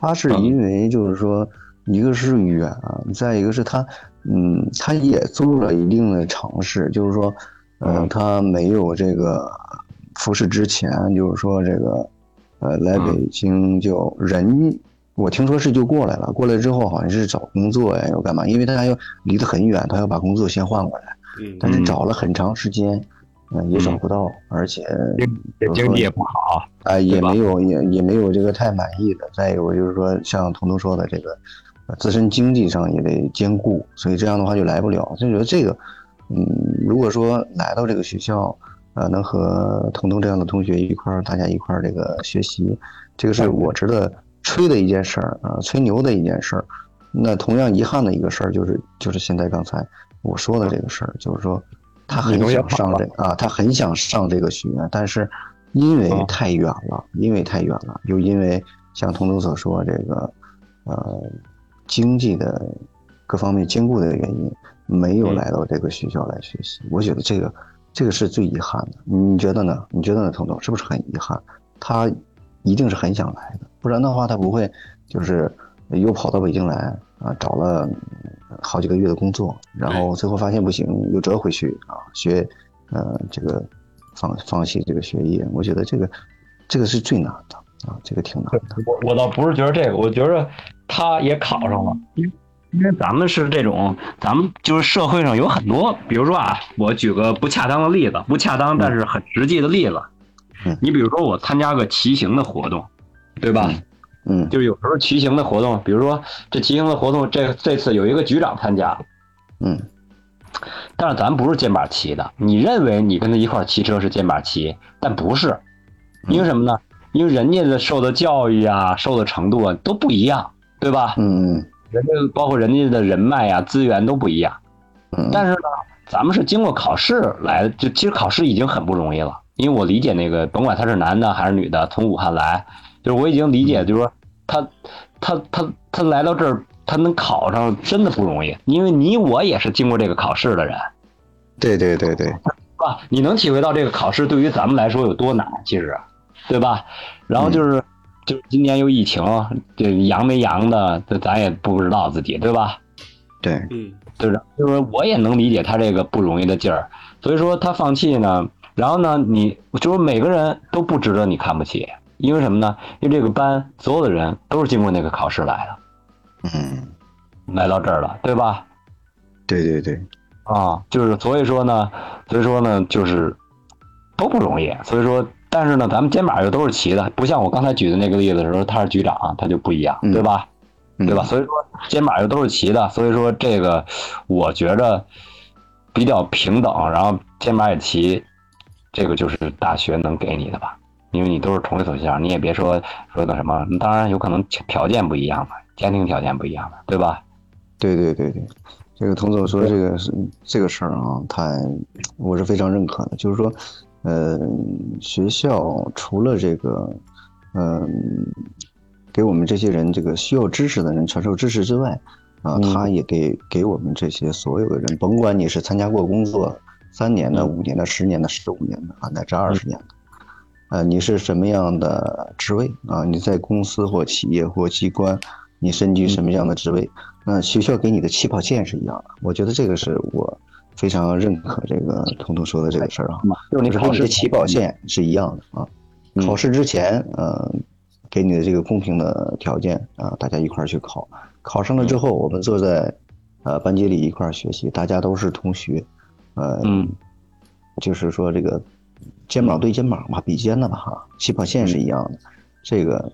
她是因为就是说，一个是远啊，再一个是她，嗯，她也做了一定的尝试，就是说，呃，嗯她没有这个复试之前，就是说这个，呃，来北京就人。我听说是就过来了，过来之后好像是找工作呀，要干嘛？因为他要离得很远，他要把工作先换过来。嗯但是嗯找了很长时间，嗯、也找不到，而且这经济也不好。啊、也没有也也没有这个太满意的。再有就是说，像彤彤说的这个，呃自身经济上也得兼顾，所以这样的话就来不了。就觉得这个，嗯，如果说来到这个学校，呃，能和彤彤这样的同学一块儿，大家一块儿这个学习，这个是我值得吹的一件事儿啊、吹牛的一件事儿。那同样遗憾的一个事儿就是，就是现在刚才我说的这个事儿，就是说他很想上这啊，他很想上这个学院，但是因为啊太远了，因为太远了，又因为像彤彤所说这个呃经济的各方面兼顾的原因，没有嗯来到这个学校来学习。我觉得这个这个是最遗憾的，你觉得呢？你觉得呢，彤彤是不是很遗憾？他一定是很想来的，不然的话他不会就是又跑到北京来啊，找了好几个月的工作，然后最后发现不行，又折回去啊，学呃这个放放弃这个学业。我觉得这个这个是最难的啊，这个挺难的。我我倒不是觉得这个，我觉得他也考上了，因为因为咱们是这种，咱们就是社会上有很多，比如说啊，我举个不恰当的例子，不恰当但是很实际的例子嗯，你比如说我参加个骑行的活动，对吧？嗯就是有时候骑行的活动，比如说这骑行的活动，这这次有一个局长参加，嗯但是咱不是肩膀骑的，你认为你跟他一块儿骑车是肩膀骑，但不是，因为什么呢？因为人家的受的教育啊，受的程度啊都不一样，对吧？嗯人家包括人家的人脉啊、资源都不一样。嗯但是呢，咱们是经过考试来的，就其实考试已经很不容易了。因为我理解那个，甭管他是男的还是女的，从武汉来，就是我已经理解，就是说他他他他来到这儿，他能考上真的不容易。因为你我也是经过这个考试的人，对对对对，是吧？你能体会到这个考试对于咱们来说有多难，其实，对吧？然后就是，就是今年又疫情，这阳没阳的，这咱也不知道自己，对吧？对，嗯就是？就是我也能理解他这个不容易的劲儿，所以说他放弃呢，然后呢，你就是每个人都不值得你看不起，因为什么呢？因为这个班所有的人都是经过那个考试来的，嗯，来到这儿了，对吧？对对对，啊，就是所以说呢，所以说呢，就是都不容易。所以说，但是呢，咱们肩膀又都是齐的，不像我刚才举的那个例子的时候，他是局长，他就不一样，嗯对吧？嗯对吧？？所以说肩膀又都是齐的，所以说这个我觉着比较平等，然后肩膀也齐，这个就是大学能给你的吧？因为你都是同一所学校，你也别说说那什么，当然有可能条件不一样嘛，家庭条件不一样嘛，对吧？对对对对，这个童总说这个是这个事儿啊，他我是非常认可的。就是说，呃，学校除了这个，嗯、给我们这些人这个需要知识的人传授知识之外，啊，嗯他也给给我们这些所有的人，甭管你是参加过工作三年的、嗯五年的、十年的、十五年的啊，乃至二十年的。呃，你是什么样的职位啊？你在公司或企业或机关，你身居什么样的职位？那学校给你的起跑线是一样的。我觉得这个是我非常认可这个彤彤说的这个事儿啊，就是你考试起跑线是一样的啊。嗯考试之前，呃，给你的这个公平的条件啊，大家一块儿去考。考上了之后，我们坐在呃班级里一块儿学习，大家都是同学，呃，嗯，就是说这个肩膀对肩膀嘛，比肩的吧哈，起跑线是一样的。这个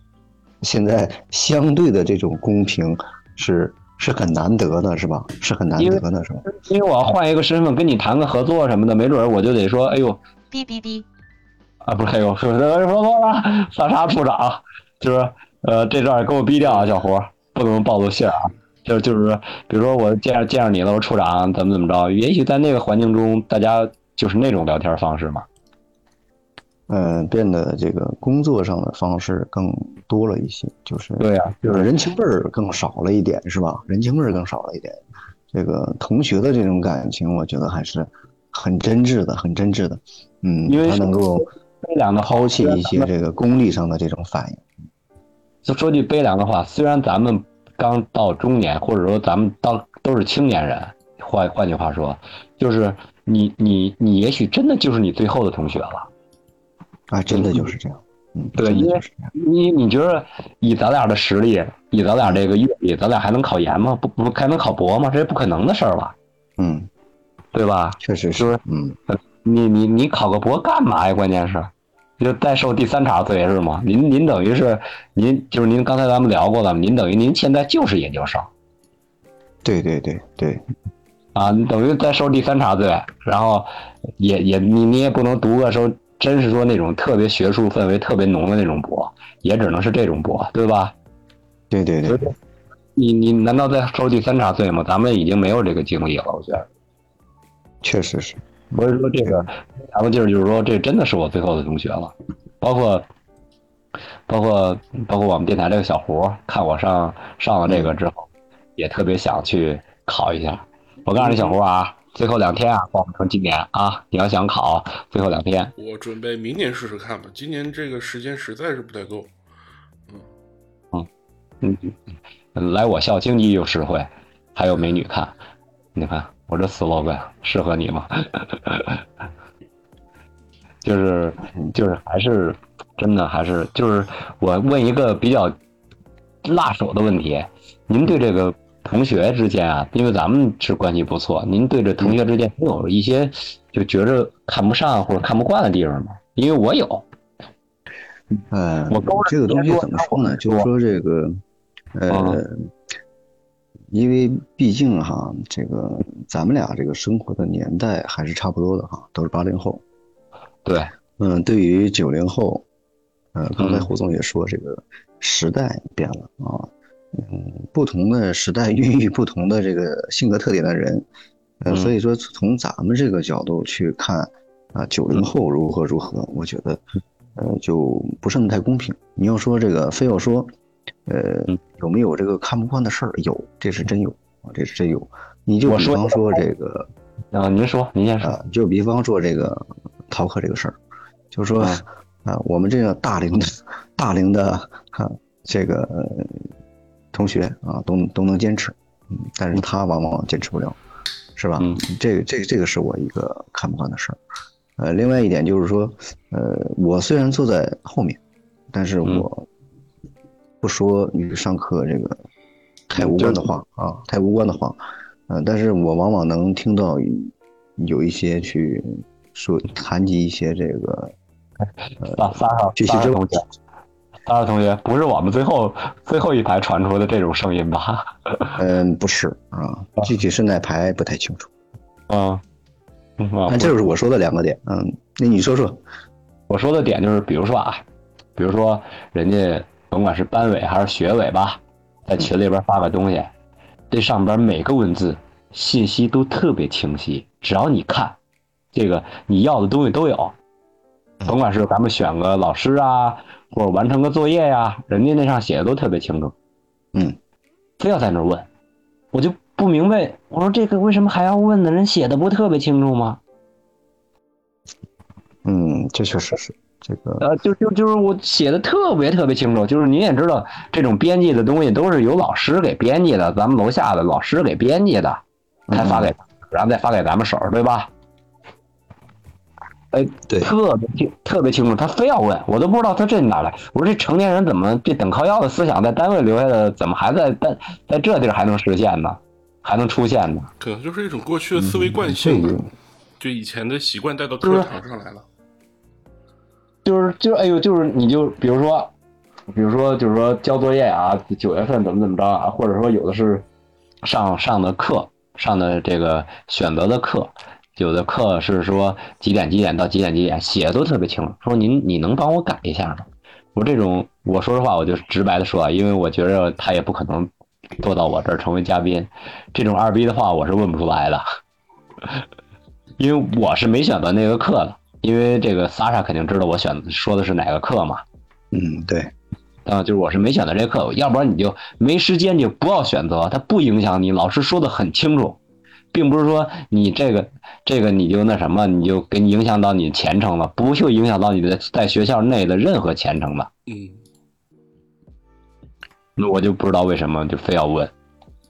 现在相对的这种公平是是很难得的，是吧？是很难得的，是吧？因为我要换一个身份跟你谈个合作什么的，没准我就得说，哎呦，哔哔哔，啊，不是，哎呦，是不是？说错了，萨 沙处长，就是呃，这段给我逼掉啊，小胡，不能暴露姓啊。就就是，比如说我见着见着你了，我处长怎么怎么着？也许在那个环境中，大家就是那种聊天方式嘛。嗯，变得这个工作上的方式更多了一些，就是对呀，就是人情味儿更少了一点，是吧？人情味儿更少了一点。这个同学的这种感情，我觉得还是很真挚的，很真挚的。嗯，因为他能够悲凉的抛弃一些这个功利上的这种反应。就说句悲凉的话，虽然咱们。刚到中年，或者说咱们到都是青年人，换换句话说，就是你你你也许真的就是你最后的同学了，啊，真的就是这样，嗯，对，因为你你觉得以咱俩的实力，以咱俩这个阅历，咱俩还能考研吗？不不还能考博吗？这是不可能的事儿吧？嗯，对吧？确实是，嗯，你你你考个博干嘛呀？关键是。就再受第三茬罪是吗？您您等于是您就是您刚才咱们聊过了，您等于您现在就是研究生。对对对对，啊，你等于再受第三茬罪，然后也也你你也不能读个说真是说那种特别学术氛围特别浓的那种博，也只能是这种博，对吧？对对对，你你难道在受第三茬罪吗？咱们已经没有这个经历了，我觉得。确实是。不是说这个，咱们就是就是说，这真的是我最后的同学了，包括，包括包括我们电台这个小胡，看我上上了这个之后，也特别想去考一下。我告诉你，小胡啊，最后两天啊，报成今年啊，你要想考，最后两天。我准备明年试试看吧，今年这个时间实在是不太够。嗯嗯嗯，来我校经济又实惠，还有美女看，你看。我这 slogan 适合你吗？就是就是还是真的还是就是我问一个比较辣手的问题，您对这个同学之间啊，因为咱们是关系不错，您对这同学之间有一些就觉着看不上或者看不惯的地方吗？因为我有。嗯，我这个东西怎么说呢？就是说这个呃。因为毕竟哈，这个咱们俩这个生活的年代还是差不多的哈，都是八零后。对，嗯，对于九零后，呃，刚才胡总也说，这个时代变了啊，嗯，不同的时代孕育不同的这个性格特点的人，呃，所以说从咱们这个角度去看啊，九零后如何如何，我觉得，呃，就不是那么太公平。你要说这个，非要说。呃，有没有这个看不惯的事儿？有，这是真有啊，这是真有。你就比方说这个，啊，您说，您先说。就比方说这个逃课这个事儿，就是说啊，我们这个大龄的、大龄的哈，这个同学啊，都都能坚持，嗯，但是他往往坚持不了，是吧？嗯，这个、这、个这个是我一个看不惯的事儿。呃，另外一点就是说，呃，我虽然坐在后面，但是我。不说与上课这个太无关的话啊，太无关的话，嗯，但是我往往能听到有一些去说谈及一些这个，呃，仨号学习之同学，仨号同学不是我们最后最后一排传出的这种声音吧？嗯，不是啊，具体是哪排不太清楚。啊，那这就是我说的两个点。嗯，那你说说，我说的点就是，比如说啊，比如说人家。甭管是班委还是学委吧，在群里边发个东西，这上边每个文字信息都特别清晰，只要你看，这个你要的东西都有。甭管是咱们选个老师啊，或者完成个作业呀，人家那上写的都特别清楚。嗯，非要在那问，我就不明白，我说这个为什么还要问呢？人写的不特别清楚吗？嗯，这确实是。这个呃，就就就是我写的特别特别清楚，就是您也知道，这种编辑的东西都是由老师给编辑的，咱们楼下的老师给编辑的，才发给，然后再发给咱们手，对吧？哎，对，特别清，特别清楚。他非要问，我都不知道他这哪来。我说这成年人怎么这等靠要的思想在单位留下的，怎么还在在在这地儿还能实现呢？还能出现呢？可能就是一种过去的思维惯性，就以前的习惯带到课堂上来了。就是就是哎呦，就是你就比如说，比如说就是说交作业啊，九月份怎么怎么着啊，或者说有的是上上的课，上的这个选择的课，有的课是说几点几点到几点几点，写的都特别清楚。说您你能帮我改一下吗？我这种，我说实话，我就直白的说啊，因为我觉着他也不可能坐到我这儿成为嘉宾，这种二逼的话我是问不出来的，因为我是没选择那个课的，因为这个萨莎肯定知道我选说的是哪个课嘛。嗯，对，啊，就是我是没选择这课，要不然你就没时间，你就不要选择，它不影响你。老师说的很清楚，并不是说你这个这个你就那什么，你就给你影响到你前程了，不会影响到你的在学校内的任何前程的。嗯，那我就不知道为什么就非要问，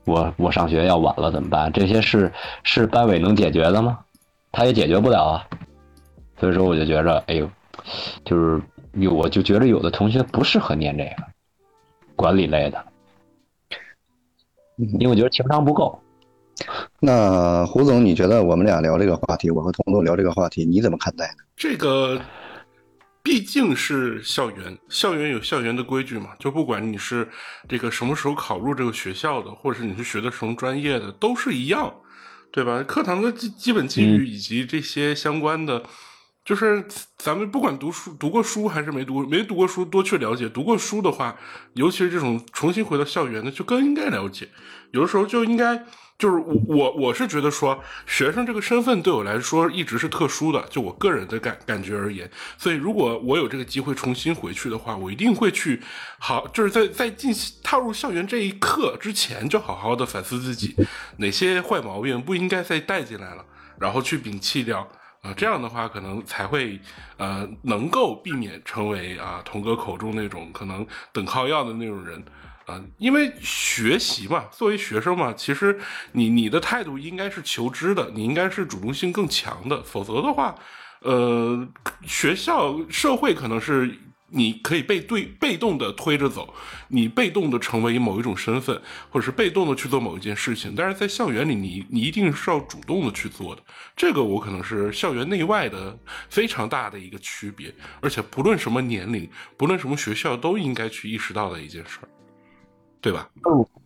我我上学要晚了怎么办？这些事是班委能解决的吗？他也解决不了啊。所以说我就觉着，哎呦，就是有我就觉着有的同学不适合念这个管理类的，因为我觉得情商不够。那胡总，你觉得我们俩聊这个话题，我和彤彤聊这个话题，你怎么看待呢？这个毕竟是校园，校园有校园的规矩嘛。就不管你是这个什么时候考入这个学校的，或者是你是学的什么专业的，都是一样，对吧？课堂的基基本纪律以及这些相关的，就是咱们不管读书读过书还是没读没读过书，多去了解。读过书的话，尤其是这种重新回到校园的，就更应该了解。有的时候就应该。就是我我我是觉得说，学生这个身份对我来说一直是特殊的，就我个人的感感觉而言。所以如果我有这个机会重新回去的话，我一定会去好，就是在在进踏入校园这一刻之前，就好好的反思自己哪些坏毛病不应该再带进来了，然后去摒弃掉啊，这样的话可能才会呃能够避免成为啊童哥口中那种可能等靠要的那种人。啊，因为学习嘛，作为学生嘛，其实你你的态度应该是求知的，你应该是主动性更强的，否则的话，呃，学校社会可能是你可以被对被动的推着走，你被动的成为某一种身份，或者是被动的去做某一件事情，但是在校园里，你你一定是要主动的去做的，这个我可能是校园内外的非常大的一个区别，而且不论什么年龄，不论什么学校，都应该去意识到的一件事儿。对吧？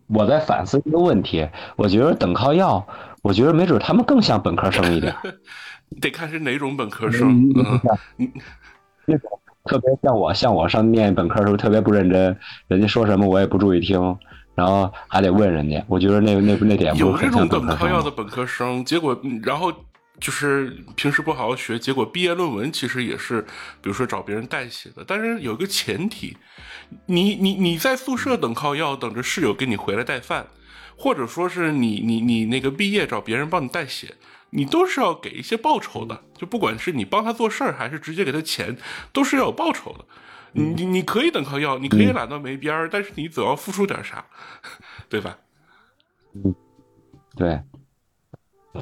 我在反思一个问题，我觉得等靠要，我觉得没准他们更像本科生一点。得看是哪种本科生。嗯，那种特别像我，像我上念本科的时候特别不认真，人家说什么我也不注意听，然后还得问人家。我觉得那那那点有这种等靠要的本科生，结果然后。就是平时不好好学，结果毕业论文其实也是，比如说找别人代写的。但是有一个前提，你你你在宿舍等靠要，等着室友给你回来带饭，或者说是你你你那个毕业找别人帮你代写，你都是要给一些报酬的。就不管是你帮他做事儿，还是直接给他钱，都是要有报酬的。你你你可以等靠要，你可以懒到没边儿，但是你总要付出点啥，对吧？嗯，对。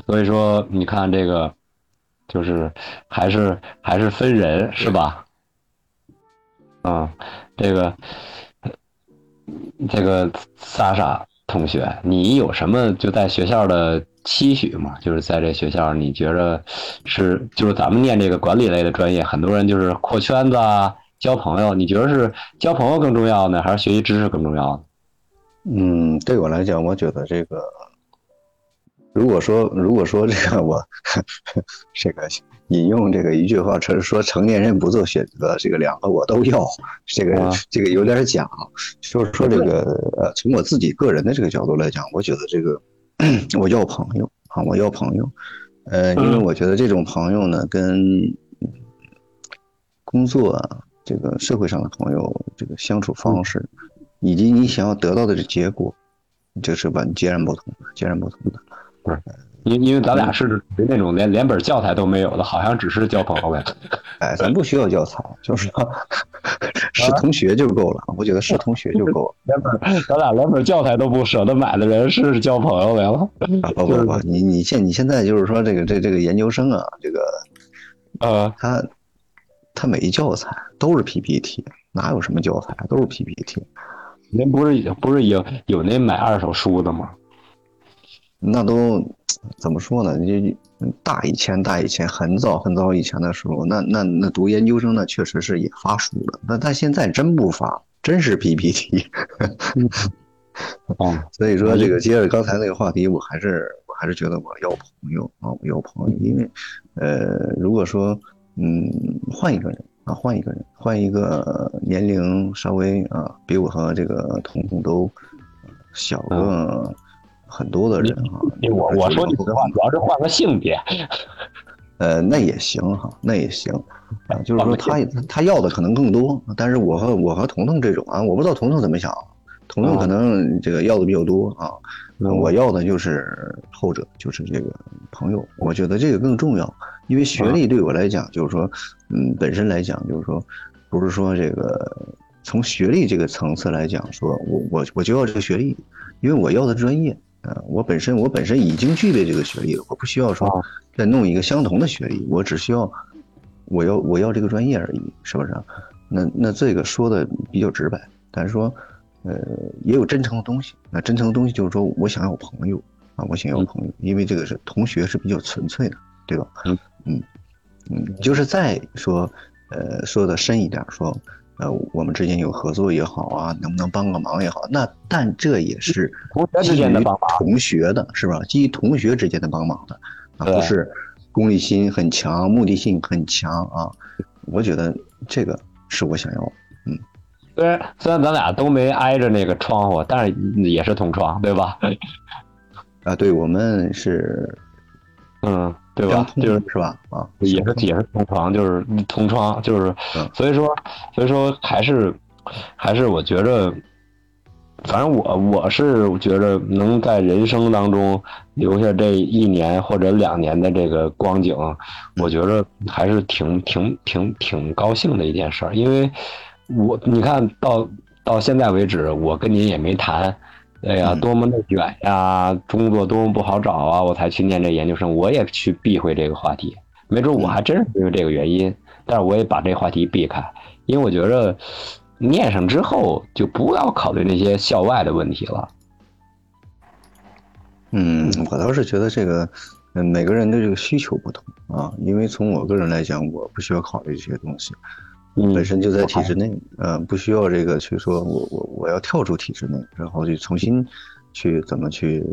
所以说，你看这个，就是还是还是分人，是吧？啊，这个这个莎莎同学，你有什么就在学校的期许吗？就是在这学校，你觉着是就是咱们念这个管理类的专业，很多人就是扩圈子啊，交朋友。你觉得是交朋友更重要呢，还是学习知识更重要？嗯，对我来讲，我觉得这个。如果说，如果说这个我 这个引用这个一句话，成说成年人不做选择，这个两个我都要，这个这个有点假。就是说这个呃，从我自己个人的这个角度来讲，我觉得这个 我要朋友啊，我要朋友，呃，因为我觉得这种朋友呢，跟工作啊，这个社会上的朋友这个相处方式，以及你想要得到的这结果，这是完截然不同的，截然不同的。不是，因因为咱俩是那种连连本教材都没有的，好像只是交朋友呗。哎，咱不需要教材，就是 是同学就够了。我觉得是同学就够了。连本咱俩连本教材都不舍得买的人，是交朋友来了。不不不，你你现你现在就是说这个这这个研究生啊，这个呃，他他没教材，都是 PPT，哪有什么教材，都是 PPT。您不是不是有有那买二手书的吗？那都怎么说呢？你大以前，大以前，很早很早以前的时候，那那那读研究生呢，确实是也发书了。那但现在真不发，真是 PPT。嗯，所以说这个接着刚才那个话题，我还是我还是觉得我要朋友啊，我要朋友，因为呃，如果说嗯换一个人啊，换一个人，换一个年龄稍微啊比我和这个彤彤都小个很多的人哈，我我说句实话，主要是换个性别，呃，那也行哈，那也行。啊，就是说他他要的可能更多，但是我和我和彤彤这种啊，我不知道彤彤怎么想。彤彤可能这个要的比较多啊，我要的就是后者，就是这个朋友。我觉得这个更重要，因为学历对我来讲，就是说，嗯，本身来讲，就是说，不是说这个从学历这个层次来讲，说我我我就要这个学历，因为我要的专业啊，我本身我本身已经具备这个学历了，我不需要说再弄一个相同的学历，我只需要我要我要这个专业而已，是不是？那那这个说的比较直白，但是说。呃，也有真诚的东西。那真诚的东西就是说我想要朋友啊，我想要朋友，因为这个是同学是比较纯粹的，对吧？嗯嗯嗯，就是再说，呃，说的深一点，说，呃，我们之间有合作也好啊，能不能帮个忙也好，那但这也是基于同学的，是吧？基于同学之间的帮忙的，啊，不是功利心很强、目的性很强啊。我觉得这个是我想要。嗯虽然虽然咱俩都没挨着那个窗户，但是也是同窗，对吧？啊，对，我们是，嗯，对吧？就是是吧？啊，也是也是同床，就是同窗，就是，所以说，所以说还是还是我觉着，反正我我是觉着能在人生当中留下这一年或者两年的这个光景，我觉着还是挺挺挺挺高兴的一件事儿，因为。我你看到到现在为止，我跟您也没谈，哎呀，多么的卷呀，工作多么不好找啊，我才去念这研究生，我也去避讳这个话题，没准我还真是因为这个原因，但是我也把这话题避开，因为我觉着念上之后就不要考虑那些校外的问题了。嗯，我倒是觉得这个，嗯，每个人的这个需求不同啊，因为从我个人来讲，我不需要考虑这些东西。本身就在体制内，呃，不需要这个去说，我我我要跳出体制内，然后去重新去怎么去，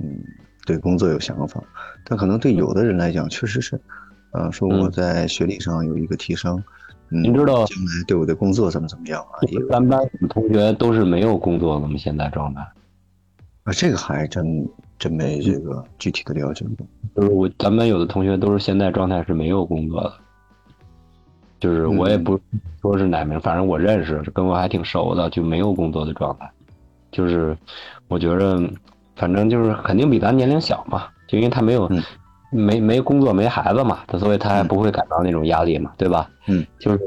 嗯，对工作有想法。但可能对有的人来讲，确实是，呃，说我在学历上有一个提升，嗯，您知道将来对我的工作怎么怎么样啊？咱班同学都是没有工作的吗？现在状态？啊，这个还真真没这个具体的了解过。就是我咱班有的同学都是现在状态是没有工作的。就是我也不说是哪名，反正我认识，跟我还挺熟的，就没有工作的状态。就是我觉着，反正就是肯定比咱年龄小嘛，就因为他没有没没工作没孩子嘛，他所以他也不会感到那种压力嘛，对吧？嗯，就是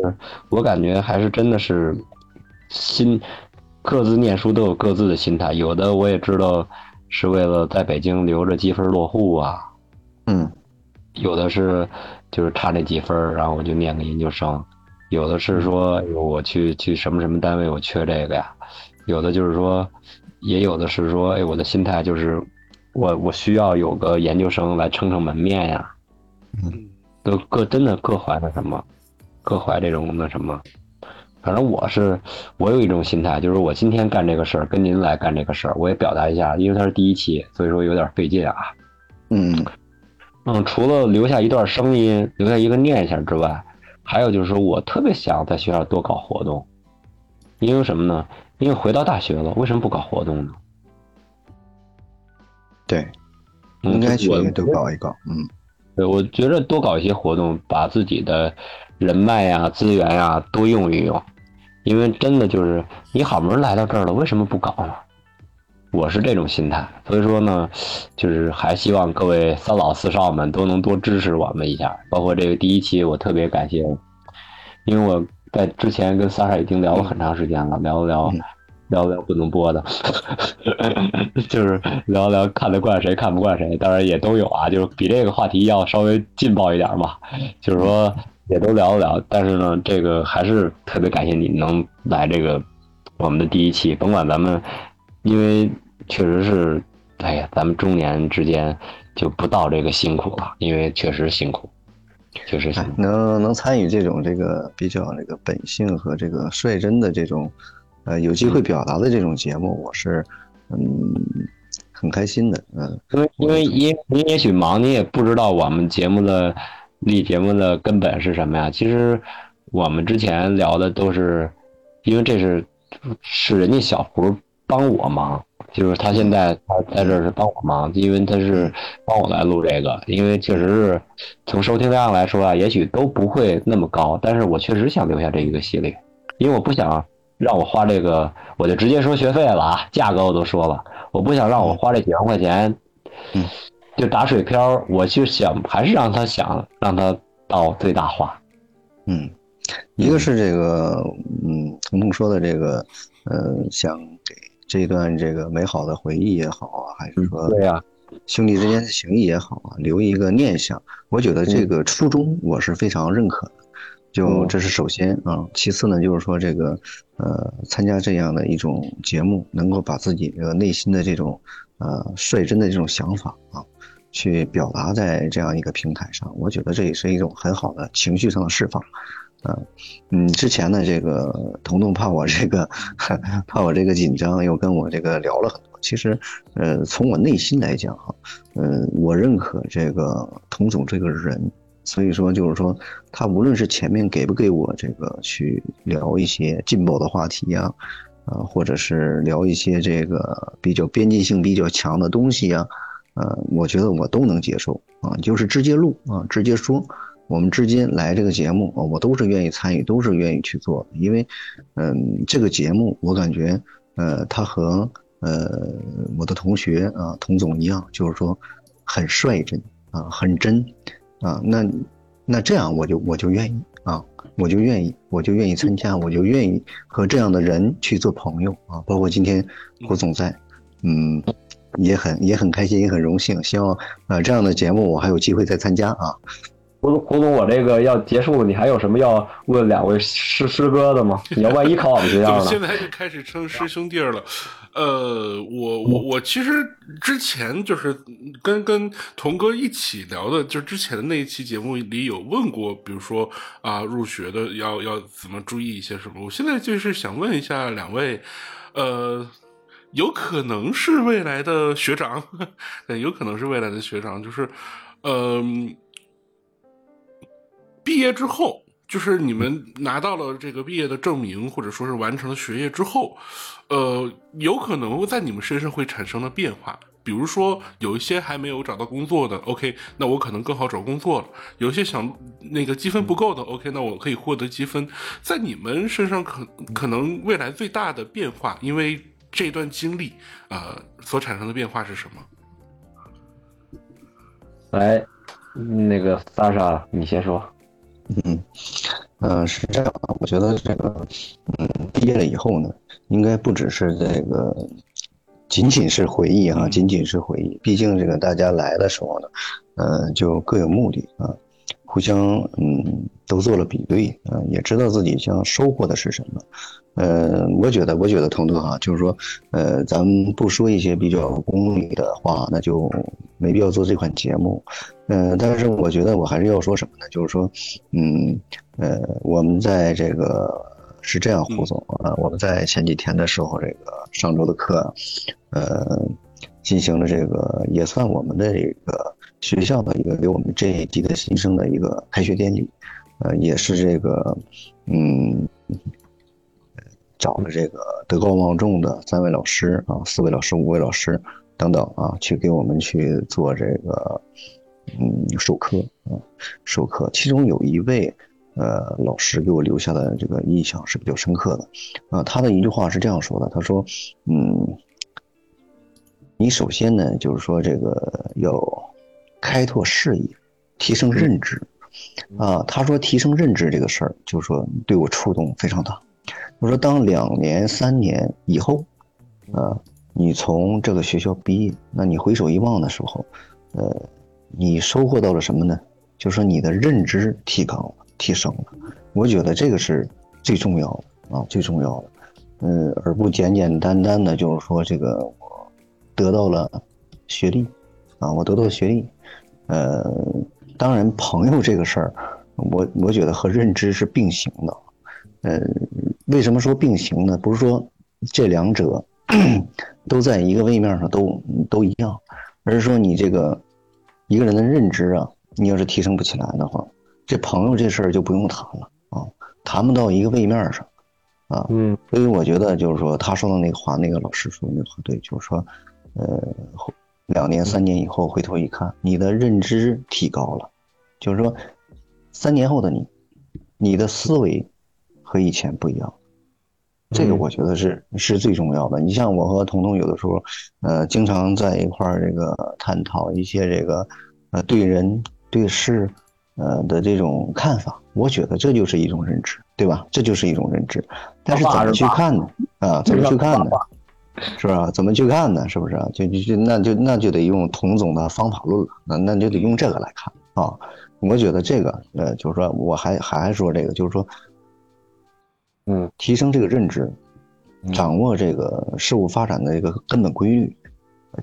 我感觉还是真的是心各自念书都有各自的心态，有的我也知道是为了在北京留着积分落户啊，嗯，有的是。就是差那几分然后我就念个研究生。有的是说我去去什么什么单位，我缺这个呀。有的就是说，也有的是说，哎，我的心态就是我我需要有个研究生来撑撑门面呀。嗯，都各真的各怀那什么，各怀这种那什么。反正我是我有一种心态，就是我今天干这个事儿，跟您来干这个事儿，我也表达一下，因为它是第一期，所以说有点费劲啊。嗯。嗯，除了留下一段声音，留下一个念想之外，还有就是说我特别想在学校多搞活动，因为什么呢？因为回到大学了，为什么不搞活动呢？对，应该去多搞一搞。嗯，对，我觉得多搞一些活动，把自己的人脉呀、资源呀多用一用，因为真的就是你好不容易来到这儿了，为什么不搞呢？我是这种心态，所以说呢，就是还希望各位三老四少们都能多支持我们一下。包括这个第一期，我特别感谢，因为我在之前跟三少已经聊了很长时间了，聊聊聊聊不能播的，就是聊聊看得惯谁看不惯谁，当然也都有啊，就是比这个话题要稍微劲爆一点嘛，就是说也都聊了聊。但是呢，这个还是特别感谢你能来这个我们的第一期，甭管咱们。因为确实是，哎呀，咱们中年之间就不到这个辛苦了，因为确实辛苦，确实辛苦。能能参与这种这个比较这个本性和这个率真的这种，呃，有机会表达的这种节目，我是嗯，很开心的，嗯，因为因为因您也许忙，您也不知道我们节目的立节目的根本是什么呀？其实我们之前聊的都是，因为这是是人家小胡帮我忙，就是他现在他在这是帮我忙，因为他是帮我来录这个，因为确实是从收听量来说啊，也许都不会那么高，但是我确实想留下这一个系列，因为我不想让我花这个，我就直接说学费了啊，价格我都说了，我不想让我花这几万块钱，嗯，就打水漂，我就想还是让他想让他到最大化，嗯，一个是这个，嗯，彤彤说的这个，呃，想给这段这个美好的回忆也好啊，还是说对呀、兄弟之间的情谊也好啊，留一个念想，我觉得这个初衷我是非常认可的。就嗯这是首先啊，其次呢，就是说这个呃，参加这样的一种节目，能够把自己这个内心的这种呃率真的这种想法啊，去表达在这样一个平台上，我觉得这也是一种很好的情绪上的释放。啊，嗯，之前呢，这个彤彤怕我这个 怕我这个紧张，又跟我这个聊了很多。其实，呃，从我内心来讲哈，嗯，我认可这个童总这个人，所以说就是说，他无论是前面给不给我这个去聊一些劲爆的话题呀、啊，或者是聊一些这个比较边际性比较强的东西呀、呃，我觉得我都能接受啊，就是直接录啊，直接说。我们之间来这个节目啊，我都是愿意参与，都是愿意去做，因为，嗯，这个节目我感觉，呃，他和呃我的同学啊童总一样，就是说很率真啊，很真啊，那那这样我就我就愿意啊，我就愿意，我就愿意参加，我就愿意和这样的人去做朋友啊，包括今天郭总在，嗯。也很也很开心，也很荣幸，希望呃这样的节目我还有机会再参加啊。胡总，胡总，我这个要结束了，你还有什么要问两位师师哥的吗？你要万一考我们学校呢？现在就开始称师兄弟了？呃，我我我其实之前就是跟跟童哥一起聊的，就之前的那一期节目里有问过，比如说啊、入学的要要怎么注意一些什么。我现在就是想问一下两位，呃，有可能是未来的学长，对，有可能是未来的学长，就是，嗯、毕业之后，就是你们拿到了这个毕业的证明，或者说是完成了学业之后，呃，有可能在你们身上会产生了变化。比如说，有一些还没有找到工作的，OK，那我可能更好找工作了；有一些想那个积分不够的，OK，那我可以获得积分。在你们身上可可能未来最大的变化，因为这段经历，呃，所产生的变化是什么？来，那个莎莎，你先说。嗯，呃，是这样啊，我觉得这个，嗯，毕业了以后呢，应该不只是这个，仅仅是回忆哈、仅仅是回忆。毕竟这个大家来的时候呢，呃，就各有目的啊，互相嗯都做了比对啊，也知道自己将收获的是什么。呃，我觉得，我觉得彤彤哈，就是说，呃，咱们不说一些比较功利的话，那就没必要做这款节目。呃，但是我觉得我还是要说什么呢？就是说，嗯，呃，我们在这个是这样，胡总啊，我们在前几天的时候，这个上周的课，呃，进行了这个也算我们的这个学校的一个给我们这一季的新生的一个开学典礼，呃，也是这个，嗯。找了这个德高望重的三位老师啊，四位老师、五位老师等等啊，去给我们去做这个嗯授课啊，授课。其中有一位呃老师给我留下的这个印象是比较深刻的啊，他的一句话是这样说的，他说嗯，你首先呢就是说这个要开拓视野，提升认知啊。他说提升认知这个事儿，就是说对我触动非常大。我说，当两年、三年以后，呃，你从这个学校毕业，那你回首一望的时候，呃，你收获到了什么呢？就是说你的认知提高了、提升了。我觉得这个是最重要的啊，最重要的。嗯，而不简简单单的就是说这个我得到了学历啊，我得到了学历。呃，当然，朋友这个事儿，我我觉得和认知是并行的。呃，为什么说并行呢？不是说这两者 都在一个位面上，都都一样，而是说你这个一个人的认知啊，你要是提升不起来的话，这朋友这事儿就不用谈了啊，谈不到一个位面上啊。嗯，所以我觉得就是说，他说的那个话，那个老师说的那话对，就是说，呃，两年三年以后回头一看，你的认知提高了，就是说，三年后的你，你的思维和以前不一样。这个我觉得是是最重要的。你像我和彤彤有的时候，呃，经常在一块儿这个探讨一些这个，呃，对人对事，呃的这种看法。我觉得这就是一种认知，对吧？这就是一种认知。但是怎么去看呢？啊，怎么去看呢？是吧？怎么去看呢？是不是？就就就那就那就得用童总的方法论了。那那就得用这个来看啊。我觉得这个，呃，就是说我还还说这个，就是说。嗯，提升这个认知，掌握这个事物发展的一个根本规律，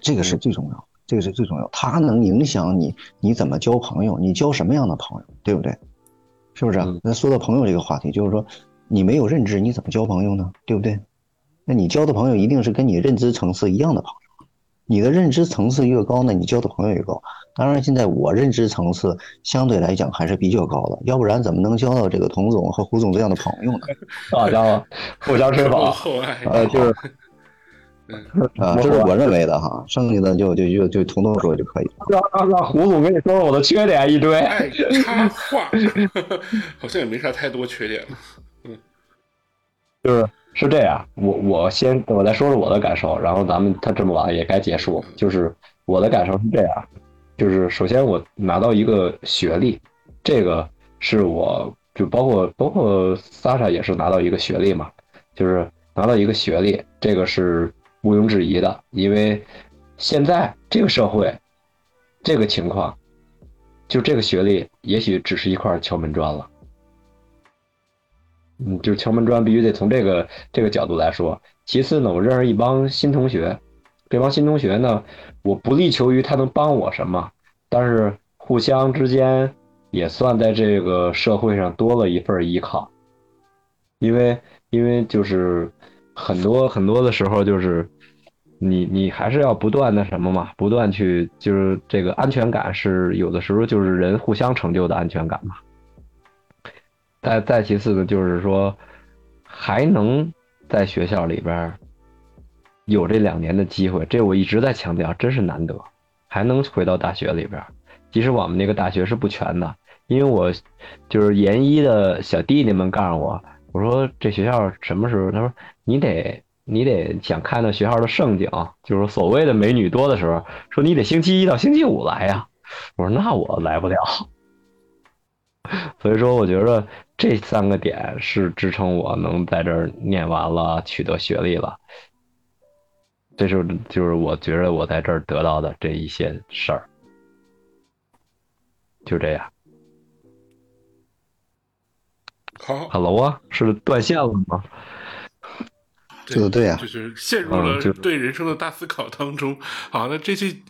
这个是最重要，这个是最重要。它能影响你，你怎么交朋友，你交什么样的朋友，对不对？是不是？那说到朋友这个话题，就是说，你没有认知，你怎么交朋友呢？对不对？那你交的朋友一定是跟你认知层次一样的朋友。你的认知层次越高呢，你交的朋友越高。当然，现在我认知层次相对来讲还是比较高的，要不然怎么能交到这个童总和胡总这样的朋友呢？好家伙，互相吹捧，呃，就是，啊，这是我认为的哈，剩下的就就就就童总说就可以。让让让胡总跟你说说我的缺点一堆。爱插话，好像也没啥太多缺点了。嗯，就是。是这样，我我先我再说说我的感受，然后咱们他这么晚也该结束。就是我的感受是这样，就是首先我拿到一个学历，这个是我就包括包括萨莎也是拿到一个学历嘛，就是拿到一个学历，这个是毋庸置疑的，因为现在这个社会，这个情况，就这个学历也许只是一块敲门砖了。嗯，就是敲门砖，必须得从这个这个角度来说。其次呢，我认识一帮新同学，这帮新同学呢，我不力求于他能帮我什么，但是互相之间也算在这个社会上多了一份依靠。因为因为就是很多很多的时候，就是你你还是要不断的什么嘛，不断去就是这个安全感是有的时候就是人互相成就的安全感嘛。再再其次呢，就是说，还能在学校里边有这两年的机会，这我一直在强调，真是难得，还能回到大学里边。即使我们那个大学是不全的，因为我就是研一的小弟弟们告诉我，我说这学校什么时候？他说你得你得想看到学校的盛景，就是所谓的美女多的时候，说你得星期一到星期五来呀。我说那我来不了。所以说，我觉得这三个点是支撑我能在这儿念完了，取得学历了。这是就是我觉得我在这儿得到的这一些事儿，就这样。好，Hello 啊，是断线了吗？对对呀，就是陷入了对人生的大思考当中。好，那这期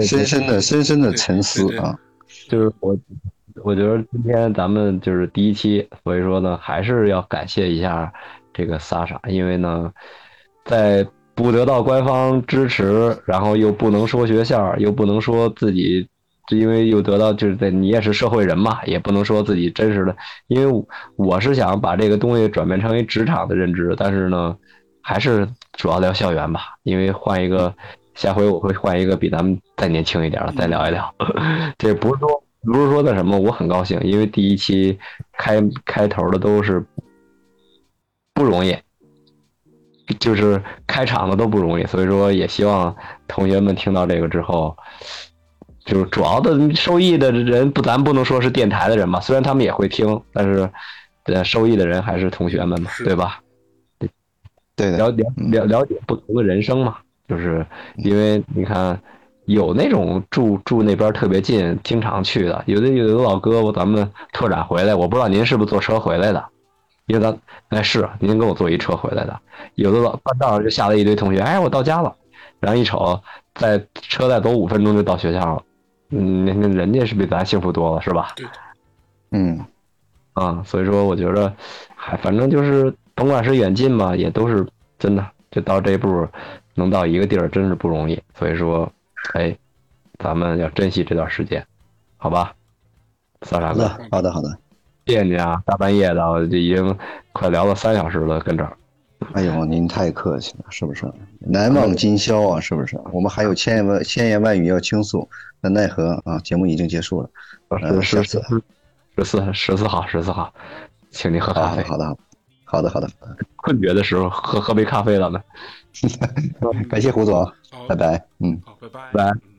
深深的、深深的沉思啊，就是我。我觉得今天咱们就是第一期，所以说呢，还是要感谢一下这个萨莎，因为呢，在不得到官方支持，然后又不能说学校，又不能说自己，因为又得到就是在你也是社会人嘛，也不能说自己真实的，因为我是想把这个东西转变成为职场的认知，但是呢，还是主要聊校园吧，因为换一个，下回我会换一个比咱们再年轻一点的再聊一聊，这不是说。不是说那什么，我很高兴，因为第一期开开头的都是不容易，就是开场的都不容易，所以说也希望同学们听到这个之后，就是主要的受益的人不，咱不能说是电台的人嘛，虽然他们也会听，但是呃，受益的人还是同学们嘛，对吧？对，对，了了了了解不同的人生嘛，就是因为你看。有那种住住那边特别近，经常去的。有的有的老哥，咱们拓展回来，我不知道您是不是坐车回来的，因为咱哎是您跟我坐一车回来的。有的老半道上就下来一堆同学，哎，我到家了，然后一瞅，在车再走五分钟就到学校了。嗯，那那人家是比咱幸福多了，是吧？对。嗯，啊，所以说我觉得，还反正就是甭管是远近吧，也都是真的，就到这一步。能到一个地儿真是不容易。所以说，哎，咱们要珍惜这段时间，好吧？萨沙哥，好的，好的，好的。谢谢你啊！大半夜的，这已经快聊了三小时了，跟这儿。哎呦，您太客气了，是不是？难忘今宵啊，是不是？我们还有千言万千言万语要倾诉，那奈何啊？节目已经结束了。呃，十四十四十四号十四号，请您喝咖啡。好的，好的，好的，好的。困觉的时候喝喝杯咖啡了呢。感谢胡总，拜拜。嗯，好，拜拜，拜。